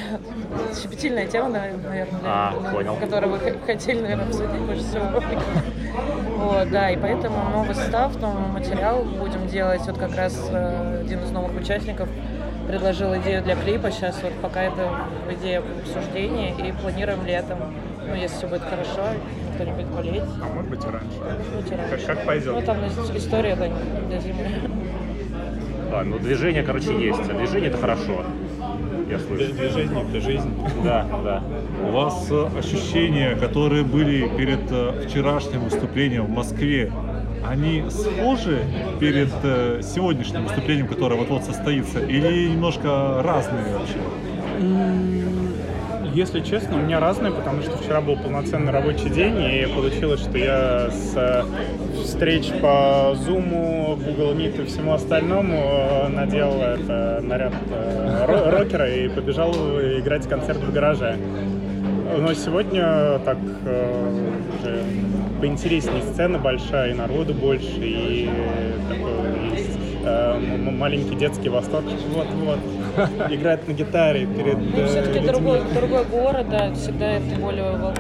Щепетильная тема, наверное, для- А, для- понял. которую вы хотели, наверное, обсудить больше всего. Вот, да, и поэтому новый состав, новый материал будем делать. Вот как раз э, один из новых участников предложил идею для клипа. Сейчас вот пока это идея обсуждения и планируем летом. Ну, если все будет хорошо, никто не будет болеть. А может быть и раньше. Быть и раньше. Как, как пойдет. Ну, там история да, для зимы. А, ну движение, короче, есть. А движение это хорошо. Я слышу. Движение — это жизнь. Да, да. У вас э, ощущения, которые были перед э, вчерашним выступлением в Москве, они схожи перед э, сегодняшним выступлением, которое вот-вот состоится, или немножко разные вообще? Если честно, у меня разные, потому что вчера был полноценный рабочий день, и получилось, что я с э, встреч по Zoom, Google Meet и всему остальному э, надел это, наряд э, ро- рокера и побежал играть концерт в гараже. Но сегодня так уже поинтереснее сцена большая, и народу больше, и такой есть э, маленький детский восторг. Вот-вот. Играет на гитаре перед э, Все-таки людьми. другой, другой город, да, всегда это более, ну,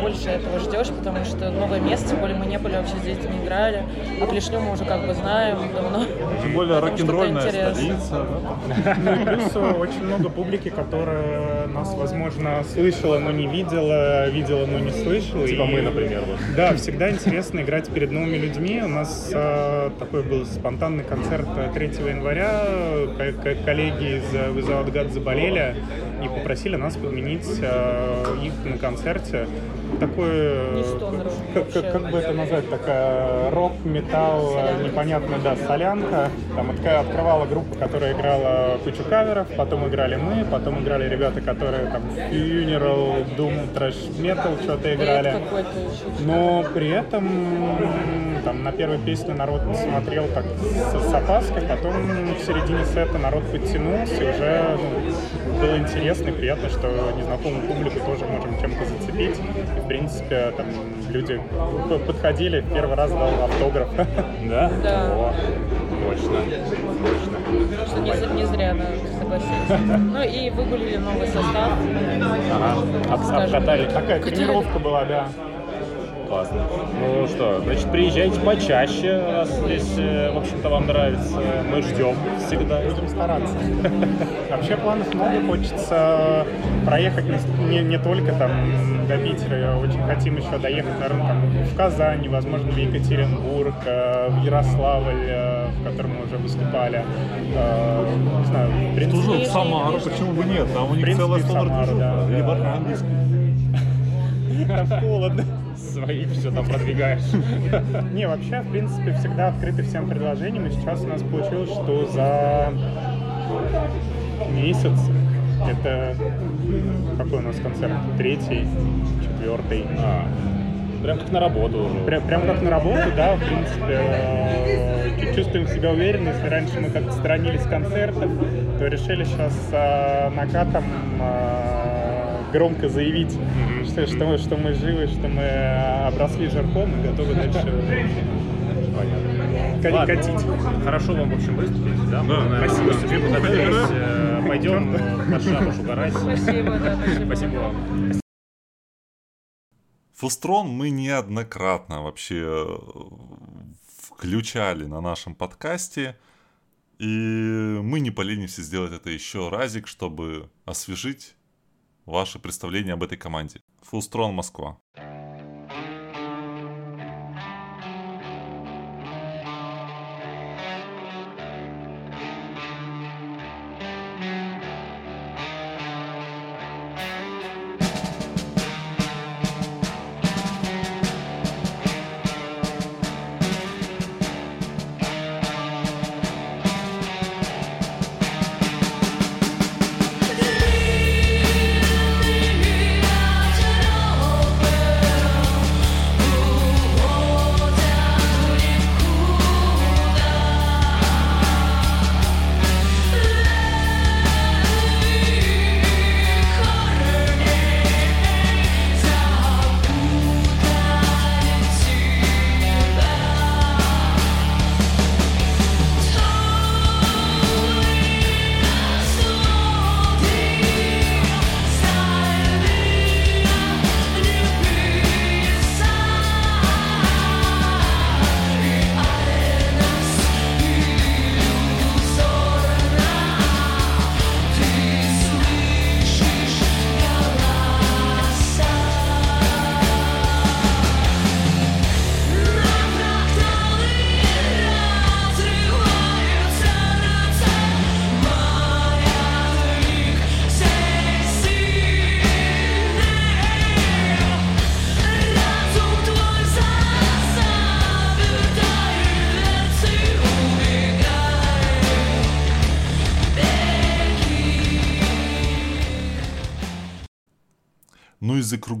больше этого ждешь, потому что новое место, тем более мы не были вообще здесь, не играли, а Клешню мы уже как бы знаем давно. Тем более рок-н-ролльная столица. Ну и плюс э, очень много публики, которая нас, возможно, слышала, но не видела, видела, но не слышала. Типа И- мы, например. Вот. Да, всегда интересно играть перед новыми людьми. У нас э, такой был спонтанный концерт э, 3 января. Ко- ко- Коллеги из э, Without God заболели и попросили нас подменить э, их на концерте. Стонер как, как- как бы это назвать, такая рок, металл, Солянка. непонятно, да, солянка. Там открывала группа, которая играла кучу каверов, потом играли мы, потом играли ребята, которые там Funeral, Doom, Trash Metal что-то играли. Но при этом там на первой песне народ смотрел так с, с опаской, потом в середине сета народ подтянулся, и уже ну, было интересно и приятно, что незнакомую публику тоже можем чем-то зацепить. И, в принципе, там люди подходили, первый раз дал автограф. Да? Да. О, точно. Точно. Что не, не зря, да, согласились. Ну и выгулили новый состав. Ага. Обкатали. Такая тренировка была, да. Классно. Ну что, значит, приезжайте почаще, раз здесь, э, в общем-то, вам нравится. Мы ждем всегда. Будем стараться. Вообще планов много, хочется проехать не, не, не только там до Питера, очень хотим еще доехать, наверное, там, в Казань, возможно, в Екатеринбург, э, в Ярославль, э, в котором мы уже выступали. Э, Не знаю, в принципе... Тоже в Самару, почему бы нет? Там у них целая Самару, да, Или в. Архангельск. Там холодно. Свои все там продвигаешь. Не, вообще, в принципе, всегда открыты всем предложениям. И сейчас у нас получилось, что за месяц это какой у нас концерт? Третий, четвертый. А, прям как на работу уже. Прям, прям как на работу, да, в принципе, э, чувствуем себя уверенно. Если раньше мы как-то сторонились концертов, то решили сейчас э, накатом э, громко заявить, что, что, мы, что мы живы, что мы э, обросли жирком и готовы дальше ка- Ладно. катить. Хорошо вам, в общем, выступить, да? Мы, Да. наверное, Спасибо. выступим, подготовились. Э, Пойдем э, под шабаш угорать. Спасибо, да, спасибо. Спасибо вам. Фустрон мы неоднократно вообще э, включали на нашем подкасте. И мы не поленимся сделать это еще разик, чтобы освежить ваше представление об этой команде. Фустрон Москва.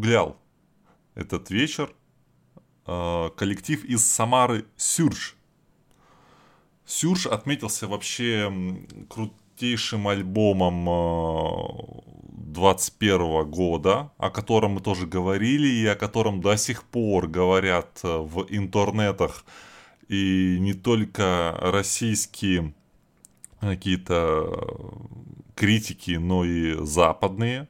Закруглял этот вечер э, коллектив из Самары Сюрж. Сюрж отметился вообще крутейшим альбомом э, 21 года, о котором мы тоже говорили и о котором до сих пор говорят э, в интернетах и не только российские какие-то э, критики, но и западные.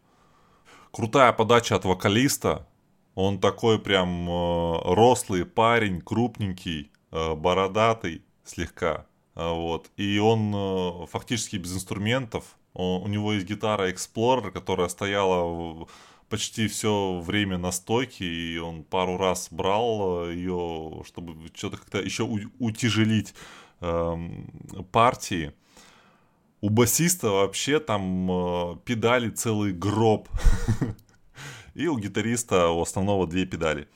Крутая подача от вокалиста. Он такой прям э, рослый парень, крупненький, э, бородатый слегка. А, Вот. И он э, фактически без инструментов. Он- у него есть гитара Explorer, которая стояла почти все время на стойке, и он пару раз брал ее, чтобы что-то как-то еще утяжелить эм, партии. У басиста вообще там э, педали целый гроб. И у гитариста у основного две педали.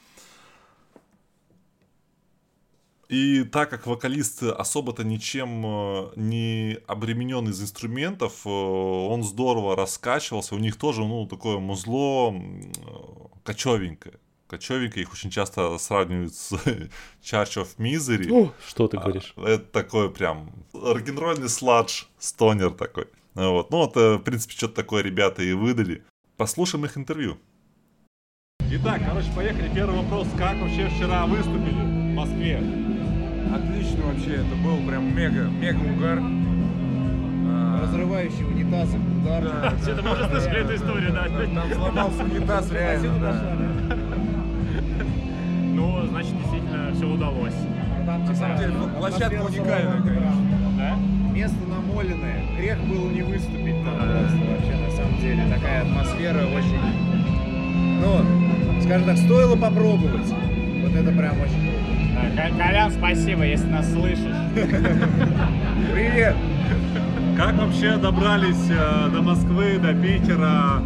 И так как вокалист особо-то ничем э, не обременен из инструментов, э, он здорово раскачивался. У них тоже, ну, такое музло э, кочевенькое. Кочевенькое, их очень часто сравнивают с Church of Misery. О, что ты говоришь? А, Это такой прям рок-н-ролльный сладж, стонер такой. Вот. Ну вот, э, в принципе, что-то такое ребята и выдали. Послушаем их интервью. Итак, короче, поехали. Первый вопрос. Как вообще вчера выступили в Москве? Отлично вообще, это был прям мега, мега угар. А, Разрывающий унитазы, удар. да, Что-то мы уже слышали эту историю, да? Там сломался унитаз, реально, да. Ну, значит, действительно все удалось. На самом деле, ну, площадка уникальная, конечно. Да? Место намоленное. Грех было не выступить там просто вообще, на самом деле. Такая атмосфера очень... Ну, скажем так, стоило попробовать. Вот это прям очень круто. Колян, спасибо, если нас слышишь. Привет! Как вообще добрались э, до Москвы, до Питера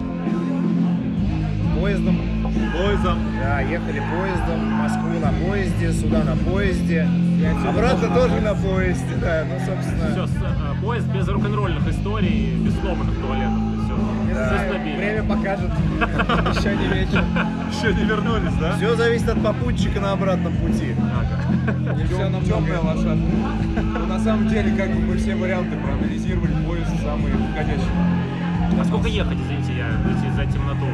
Поездом. Поездом? Да, ехали поездом, в Москву на поезде, сюда на поезде. Обратно тоже на поезде, да. Ну, собственно... Все, поезд без рок-н-ролльных историй, без сломанных туалетов. Все, стабильно. время покажет. Еще не вечер. Еще не вернулись, да? Все зависит от попутчика на обратном пути. Темная лошадка. Но на самом деле, как бы мы все варианты проанализировали, поезд самый подходящий. А сколько ехать, извините, я за темноту?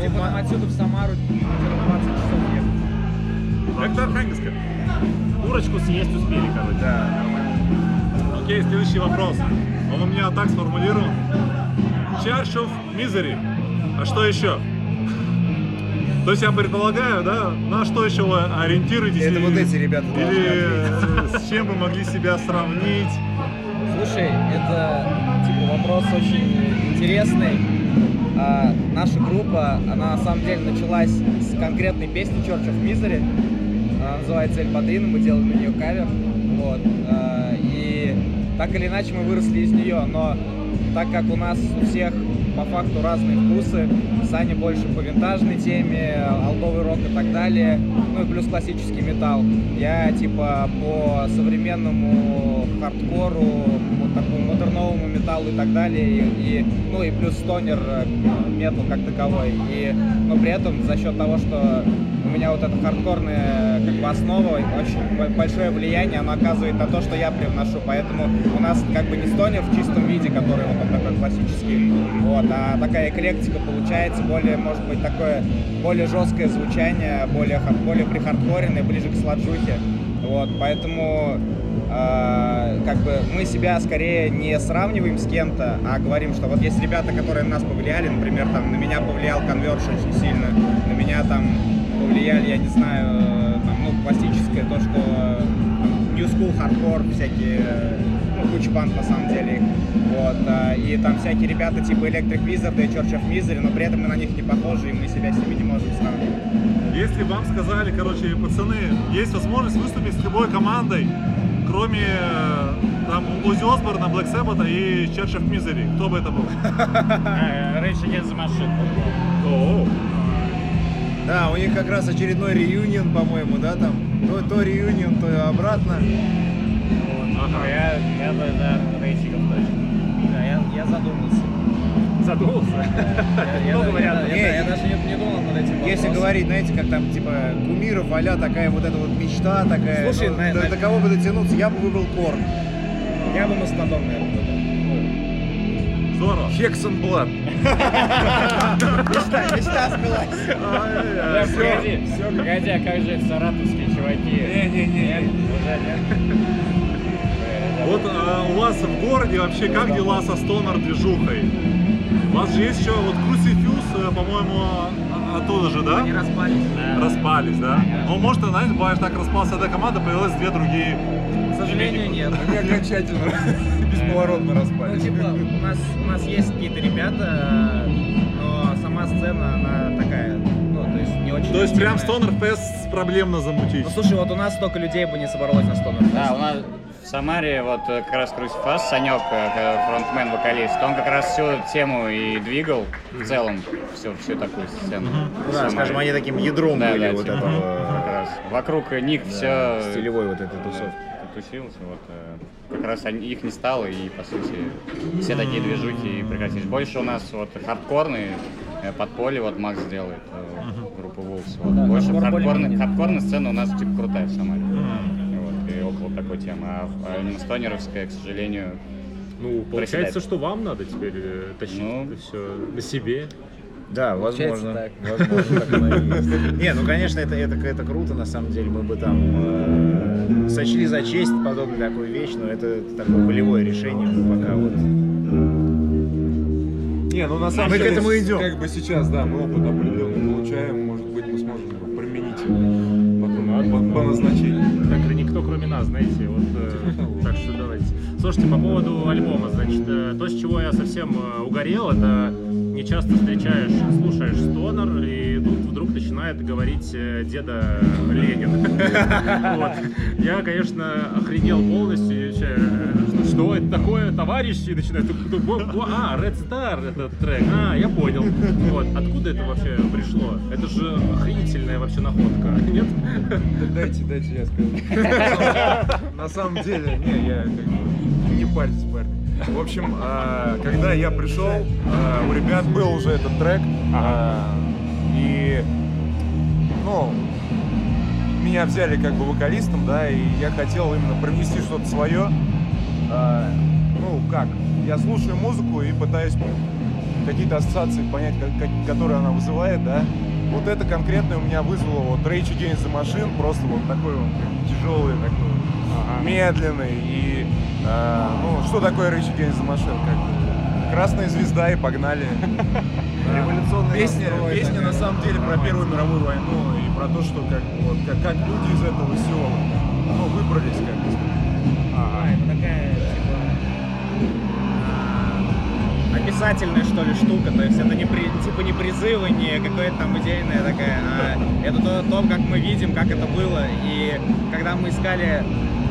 Ну, потом отсюда в Самару 20 часов ехать. Как-то архангельска. Курочку съесть успели, короче. Да. Окей, следующий вопрос. Он у меня так сформулирован. Church of Misery. А что еще? То есть я предполагаю, да, на что еще вы ориентируетесь? Это и- вот эти ребята Или с чем вы могли себя сравнить? Слушай, это типа вопрос очень интересный. А, наша группа, она на самом деле началась с конкретной песни Church of Misery. Она называется Эль мы делали на нее кавер. Вот. А, и так или иначе мы выросли из нее, но так как у нас у всех по факту разные вкусы, Саня больше по винтажной теме, алдовый рок и так далее, ну и плюс классический металл. Я типа по современному хардкору, вот такому модерновому металлу и так далее, и, и, ну и плюс стонер э, метал как таковой. И, но при этом за счет того, что у меня вот эта хардкорная как бы основа, очень бо- большое влияние она оказывает на то, что я привношу. Поэтому у нас как бы не стонер в чистом виде, который вот он такой классический, вот, а такая эклектика получается, более, может быть, такое более жесткое звучание, более, более прихардкоренное, ближе к сладжухе. Вот, поэтому э, как бы мы себя скорее не сравниваем с кем-то, а говорим, что вот есть ребята, которые на нас повлияли, например, там на меня повлиял Converge очень сильно, на меня там повлияли, я не знаю, там, ну, классическое, то, что там, New School Hardcore, всякие, ну, куча банд на самом деле, вот, а, и там всякие ребята типа Electric Wizard и Church of Misery, но при этом мы на них не похожи, и мы себя с ними не можем сравнивать. Если вам сказали, короче, пацаны, есть возможность выступить с любой командой, кроме э, там Оззи Осборна, Black Sabbath и Church of Misery, кто бы это был? Rage Against the Machine. Да, у них как раз очередной реюнион, по-моему, да, там. То, то реюнион, то обратно. Я, я за, за рейсиков точно. Да, я, я задумался. Задумался? Я, Много вариантов. я- даже не, не думал над этим Если вопросом. говорить, знаете, как там, типа, кумиров, а такая вот эта вот мечта такая. Слушай, ну, на- до, на- до кого бы дотянуться, я бы выбрал Корн. Я бы Мастодон, наверное, выбрал. Здорово. Хексон Блад. Мечта, мечта сбылась. Да, погоди, погоди, а как же саратовские чуваки? Не-не-не. Уже нет? Вот а, у вас в городе вообще как дела со стонер движухой? У вас же есть еще вот Crucifix, э, по-моему, а- оттуда же, да? Они распались. Распались, да? Ну, может, знаете, бывает, так распалась одна команда, появилась две другие. К сожалению, нет. Они окончательно, бесповоротно Ну, распались. типа, у нас, у нас есть какие-то ребята, но сама сцена, она такая, ну, то есть не очень То есть прям стонер фест проблемно замутить. Ну, слушай, вот у нас столько людей бы не собралось на стонер. Да, у нас в Самаре вот как раз Крусифас, Санек, э, фронтмен, вокалист, он как раз всю тему и двигал в целом всю, всю такую сцену. Ну да, скажем, они таким ядром Да, были да, вот типа, этого. Как раз. Вокруг них да, все... Стилевой вот этой тусовки. Тусился, вот. э, Как раз они, их не стало, и, по сути, все такие движухи прекратились. Больше у нас вот хардкорные, э, подполье, вот Макс делает, э, группа Wolves. Вот. Да, Больше хардкор хардкорная, хардкорная сцена у нас типа крутая в Самаре. Вот, и около такой темы. А, а именно стонеровская, к сожалению, Ну, получается, проседает. что вам надо теперь тащить Ну. это все на себе. Да, Получается возможно. так. Возможно, так оно и есть. Не, ну конечно, это, это, это круто, на самом деле. Мы бы там э, сочли за честь подобную такую вещь, но это такое волевое решение. Мы пока вот. Не, ну на самом Мы к деле, этому идем. Как бы сейчас, да, мы опыт определенный получаем, может быть, мы сможем его применить по назначению. Так никто кроме нас, знаете, вот э, так что давайте. Слушайте, по поводу альбома, значит, э, то, с чего я совсем э, угорел, это не часто встречаешь, слушаешь стонер, и тут вдруг начинает говорить э, деда Ленин. Вот. Я, конечно, охренел полностью, что- это такое, товарищи, начинает, а, Red Star этот трек, а, я понял. Вот, откуда это вообще пришло? Это же охренительная вообще находка, нет? Дайте, дайте я скажу. На самом деле, не, я как бы не парьтесь, парни. В общем, а, когда я пришел, а, у ребят был уже этот трек, а, и, ну, меня взяли как бы вокалистом, да, и я хотел именно привнести что-то свое. Ну, как, я слушаю музыку и пытаюсь какие-то ассоциации понять, которые она вызывает, да. Вот это конкретно у меня вызвало вот Rage Against the Machine, просто вот такой вот тяжелый, такой медленный. И, а, ну, что такое Rage Against the Machine? Как бы? Красная звезда и погнали. Революционный Песня, песня на самом деле про Первую мировую войну и про то, что как, вот, как, как люди из этого всего ну, выбрались, как бы сказать. А, это такая, типа, а, описательная, что ли, штука. То есть это не при- типа не призывы, не какая-то там идейная такая, а это то, то, как мы видим, как это было. И когда мы искали,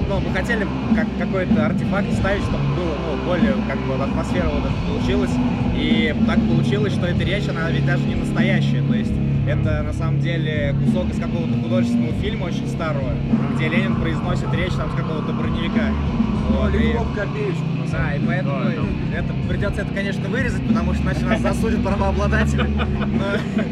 ну, мы хотели как, какой-то артефакт ставить, чтобы было, ну, более, как бы, атмосфера вот эта получилась. И так получилось, что эта речь, она ведь даже не настоящая. То есть это на самом деле кусок из какого-то художественного фильма очень старого, где Ленин произносит речь там с какого-то броневика. Вот, и- легло в копеечку. да, и поэтому Да, там. это придется это, конечно, вырезать, потому что иначе нас засудят правообладатели. Но,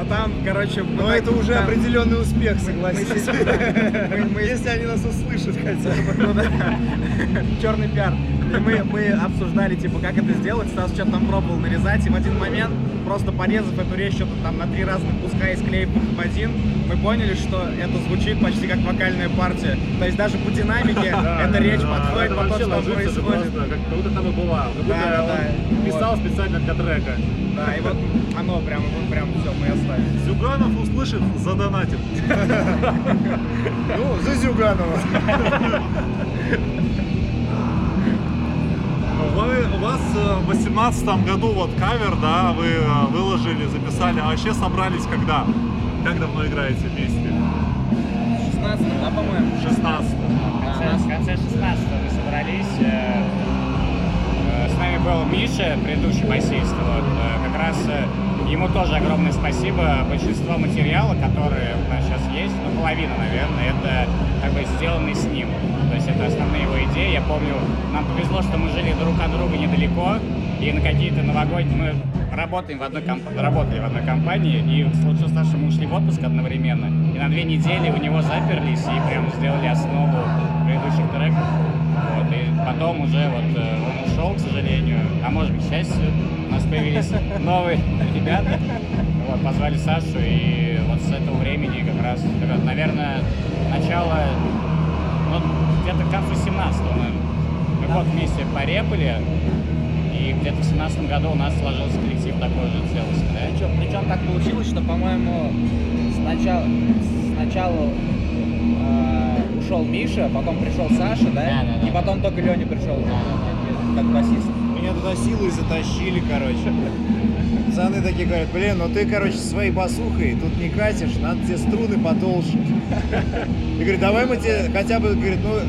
но там, короче, Но так- это уже там- определенный успех, согласись. Если они нас услышат хотя бы. ну черный пиар. И мы, мы обсуждали, типа, как это сделать. Стас что-то там пробовал нарезать, и в один момент, просто порезав эту речь что-то там на три разных куска и склеив их в один, мы поняли, что это звучит почти как вокальная партия. То есть даже по динамике эта речь подходит это по то, вообще что происходит. как будто там и была. Как будто Да, он да. писал специально для трека. Да, и вот оно прям, вот прям все, мы оставили. Зюганов услышит, задонатит. Ну, за Зюганова. У вас э, в восемнадцатом году вот кавер, да, вы э, выложили, записали, а вообще собрались когда? Как давно играете вместе? 16 да, по-моему? 16 В конце, в конце 16 мы собрались. э, С нами был Миша, предыдущий басист. Вот, как раз ему тоже огромное спасибо. Большинство материала, которые у нас сейчас есть, ну, половина, наверное, это как бы сделанный с ним. То есть это основные его идеи. Я помню, нам повезло, что мы жили друг от друга недалеко, и на какие-то новогодние... Мы работаем в одной комп- работали в одной компании, и случилось так, что мы ушли в отпуск одновременно. И на две недели у него заперлись и прям сделали основу предыдущих треков. Вот, и потом уже вот э, он ушел, к сожалению, а может быть, к счастью, у нас появились новые ребята. Вот, позвали Сашу, и вот с этого времени как раз, наверное, начало, ну, где-то к концу 17-го, наверное. Мы год вместе порепали, и где-то в 17 году у нас сложился коллектив такой же целостный, да? Причем, причем так получилось, что, по-моему, сначала, сначала э, ушел Миша, потом пришел Саша, да? Да, да, да. И потом только Леня пришел как басист. Меня туда силой затащили, короче. Пацаны такие говорят, блин, ну ты, короче, своей басухой тут не катишь, надо тебе струны потолще. И говорит, давай мы тебе хотя бы, говорит, ну,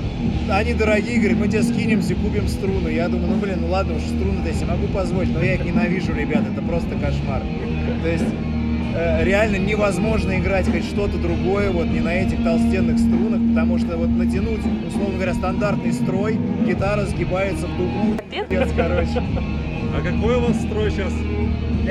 они дорогие, говорит, мы тебе скинемся, купим струны. Я думаю, ну, блин, ну ладно уж, струны-то я могу позволить, но я их ненавижу, ребят, это просто кошмар. То есть э, реально невозможно играть хоть что-то другое вот не на этих толстенных струнах, потому что вот натянуть, условно говоря, стандартный строй, гитара сгибается в дугу, короче. А какой у вас строй сейчас?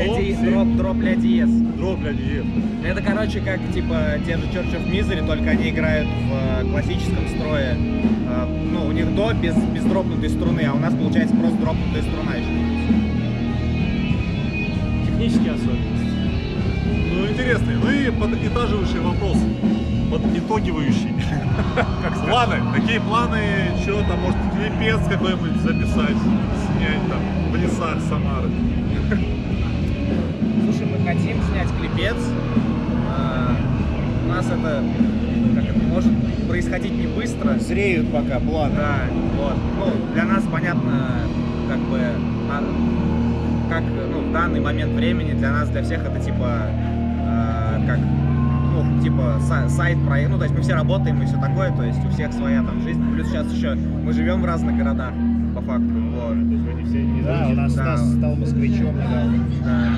Ля дроп, дроп ля диез. Дроп ля диез. Это, короче, как, типа, те же Church of Misery, только они играют в э, классическом строе. Э, ну, у них до без, без дропнутой струны, а у нас, получается, просто дропнутая струна еще. Технические особенности. Ну, интересный. Ну и подытаживающий вопрос. Подитогивающий. Планы. Какие планы? Что там, может, клипец какой-нибудь записать, снять там в лесах Самары? Слушай, мы хотим снять клипец. А, У нас это, как это, может происходить не быстро. Зреют пока планы. Да, вот. Ну, для нас понятно, как бы, а, как, ну, в данный момент времени для нас, для всех это типа, э, как, ну, типа, са- сайт проект, ну, то есть мы все работаем и все такое, то есть у всех своя там жизнь, плюс сейчас еще мы живем в разных городах, по факту, вот. Да, у нас Да. Стас стал москвичом недавно. Да,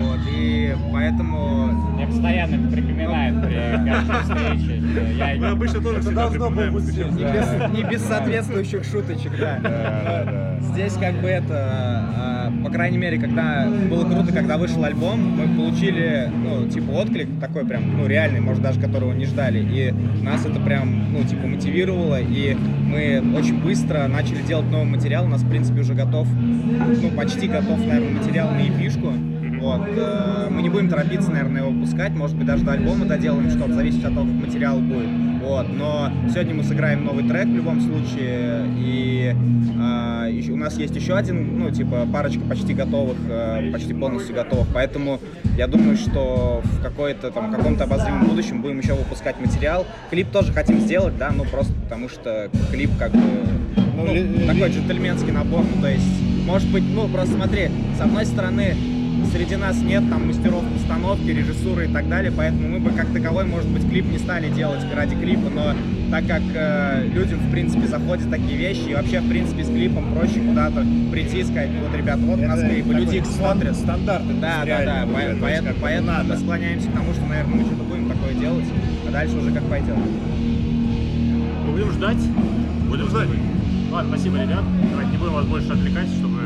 вот, и поэтому... Мне постоянно это припоминает при каждой встрече. Я Мы обычно тоже всегда припоминаем Не встречу. без, не без соответствующих шуточек, да. Здесь как бы это, а, по крайней мере, когда было круто, когда вышел альбом, мы получили, ну, типа, отклик такой прям, ну, реальный, может, даже которого не ждали. И нас это прям, ну, типа, мотивировало, и мы очень быстро начали делать новый материал. У нас, в принципе, уже готов, ну, почти готов, наверное, материал на эпишку. Вот. э, Мы не будем торопиться, наверное, его выпускать. Может быть, даже до альбома доделаем что-то, зависит от того, как материал будет. Вот. Но сегодня мы сыграем новый трек в любом случае. И ещё- у нас есть еще один, ну, типа, парочка почти готовых, э, почти полностью готовых. Поэтому я думаю, что в какой-то там каком-то обозримом будущем будем еще выпускать материал. Клип тоже хотим сделать, да, ну просто потому что клип как бы ну, ли- такой джентльменский набор, ну, то есть, может быть, ну, просто смотри, с одной стороны, среди нас нет там мастеров постановки, режиссуры и так далее, поэтому мы бы как таковой, может быть, клип не стали делать ради клипа, но так как э, людям, в принципе, заходят такие вещи, и вообще, в принципе, с клипом проще куда-то прийти и сказать, ну вот, ребята, вот у нас клип, люди их смотрят. стандарт Да, да, да, по- есть поэтому, поэтому надо. мы склоняемся к тому, что, наверное, мы что-то будем такое делать, а дальше уже как пойдет. Будем ждать. Будем ждать. Ладно, спасибо, ребят. Давайте не будем вас больше отвлекать, чтобы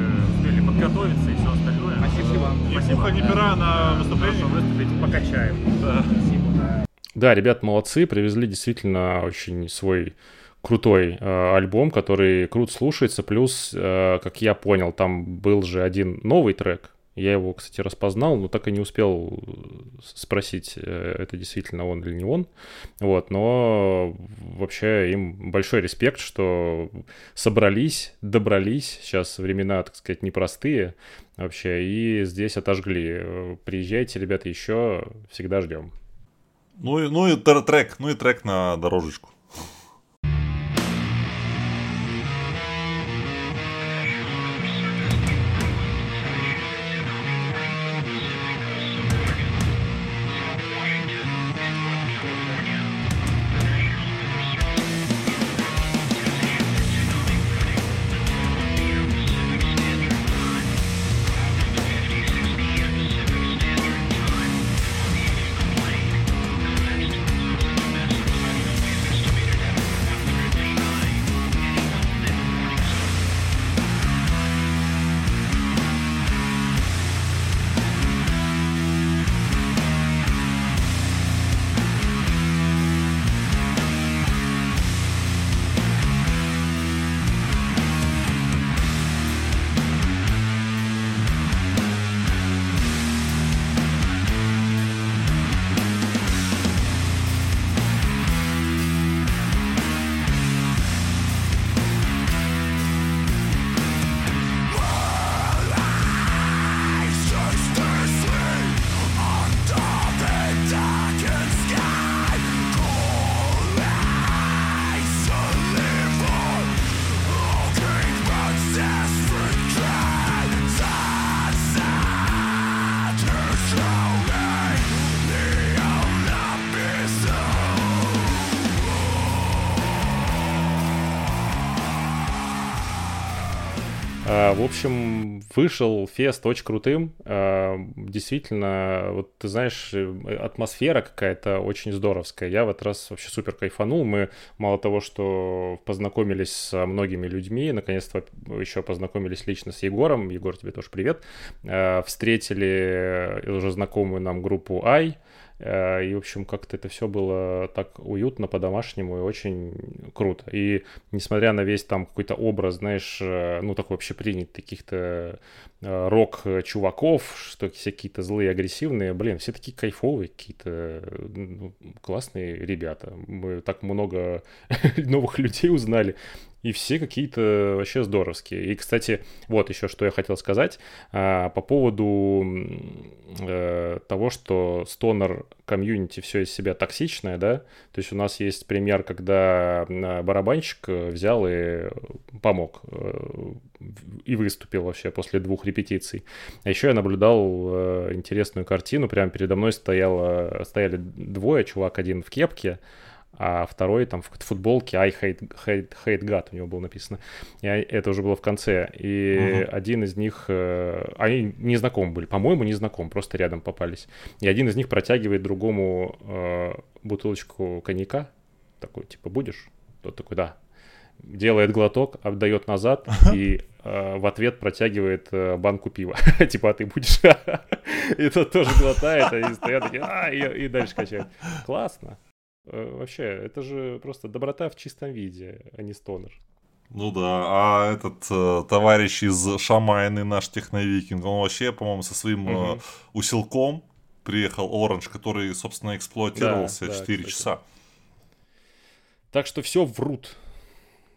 успели подготовиться и все остальное. Спасибо вам. Пуха, ни пера на выступлении. Хорошо выступить, покачаем. Да. Да, ребят молодцы, привезли действительно очень свой крутой э, альбом, который круто слушается, плюс, э, как я понял, там был же один новый трек, я его, кстати, распознал, но так и не успел спросить, э, это действительно он или не он, вот, но вообще им большой респект, что собрались, добрались, сейчас времена, так сказать, непростые вообще, и здесь отожгли. Э, Приезжайте, ребята, еще, всегда ждем. Ну и, ну и тр- трек, ну и трек на дорожечку. В общем, вышел фест очень крутым. А, Действительно, вот ты знаешь, э, атмосфера какая-то очень здоровская. Я в этот раз вообще супер кайфанул. Мы мало того, что познакомились со многими людьми, наконец-то еще познакомились лично с Егором. Егор, тебе тоже привет. Встретили уже знакомую нам группу Ай. Э, И, в общем, как-то это все было так уютно, по-домашнему и очень круто. И несмотря на весь там какой-то образ, знаешь, э, ну, такой общепринятый каких-то э, рок-чуваков, что все какие-то злые, агрессивные, блин, все такие кайфовые, какие-то ну, классные ребята. Мы так много новых людей узнали. И все какие-то вообще здоровские. И, кстати, вот еще что я хотел сказать а, по поводу э, того, что стонер комьюнити все из себя токсичное, да, то есть у нас есть пример, когда а, барабанщик взял и помог э, и выступил вообще после двух репетиций. А еще я наблюдал э, интересную картину, прямо передо мной стояло, стояли двое, чувак один в кепке, а второй там в футболке I hate, hate, hate God у него было написано. И это уже было в конце. И угу. один из них, э, они не знакомы были, по-моему, не знакомы, просто рядом попались. И один из них протягивает другому э, бутылочку коньяка, такой, типа, будешь? Тот такой, да. Делает глоток, отдает назад и э, в ответ протягивает э, банку пива. типа, а ты будешь? и тот тоже глотает, и стоят такие, а, и, и дальше качает. Классно. Э, вообще, это же просто доброта в чистом виде, а не стонер. Ну да, а этот э, товарищ из Шамайны, наш техновикинг, он вообще, по-моему, со своим угу. э, усилком приехал Оранж, который, собственно, эксплуатировался да, 4 да, часа. Так что все врут.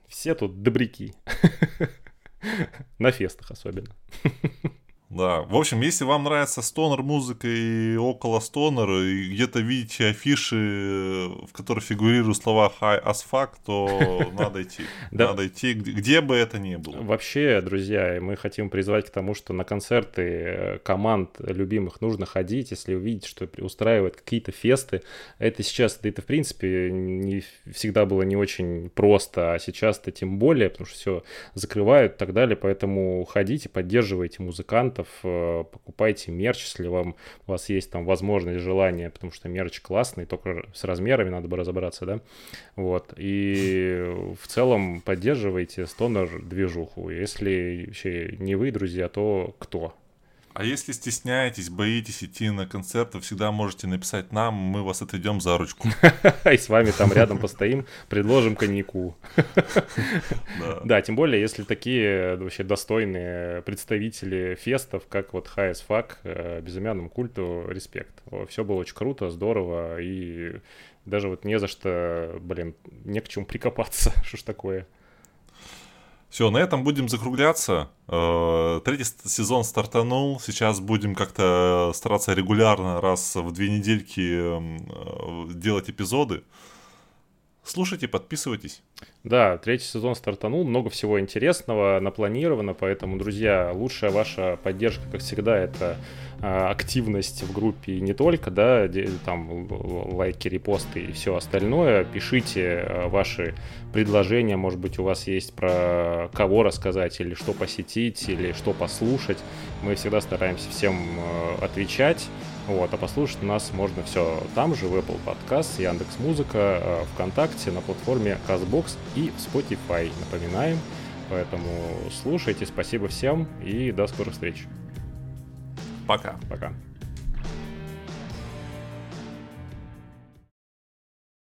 Все тут добряки. На фестах особенно. Да, в общем, если вам нравится стонер музыка и около стонера, и где-то видите афиши, в которых фигурируют слова high as fuck, то надо идти. Надо идти, где бы это ни было. Вообще, друзья, мы хотим призвать к тому, что на концерты э, команд любимых нужно ходить, если увидите, что устраивают какие-то фесты. Это сейчас, да это в принципе не всегда было не очень просто, а сейчас-то тем более, потому что все закрывают и так далее, поэтому ходите, поддерживайте музыкантов, вариантов. Э, покупайте мерч, если вам, у вас есть там возможность, желание, потому что мерч классный, только с размерами надо бы разобраться, да. Вот. И в целом поддерживайте стонер движуху. Если вообще не вы, друзья, то кто? А если стесняетесь, боитесь идти на концерты, всегда можете написать нам, мы вас отведем за ручку. И с вами там рядом постоим, предложим коньяку. Да, тем более, если такие вообще достойные представители фестов, как вот HS Fuck, э, безымянному культу, респект. Все было очень круто, здорово, и даже вот не за что, блин, не к чему прикопаться, что ж такое. Все, на этом будем закругляться. Э, третий сезон стартанул. Сейчас будем как-то стараться регулярно, раз в две недельки э, делать эпизоды. Слушайте, подписывайтесь. Да, третий сезон стартанул, много всего интересного напланировано, поэтому, друзья, лучшая ваша поддержка, как всегда, это а, активность в группе не только, да, там лайки, репосты и все остальное. Пишите а, ваши предложения, может быть, у вас есть про кого рассказать, или что посетить, или что послушать. Мы всегда стараемся всем а, отвечать. Вот, а послушать нас можно все там же, в Apple Podcast, Яндекс Музыка, ВКонтакте, на платформе CastBox и Spotify. Напоминаем. Поэтому слушайте, спасибо всем и до скорых встреч. Пока. Пока.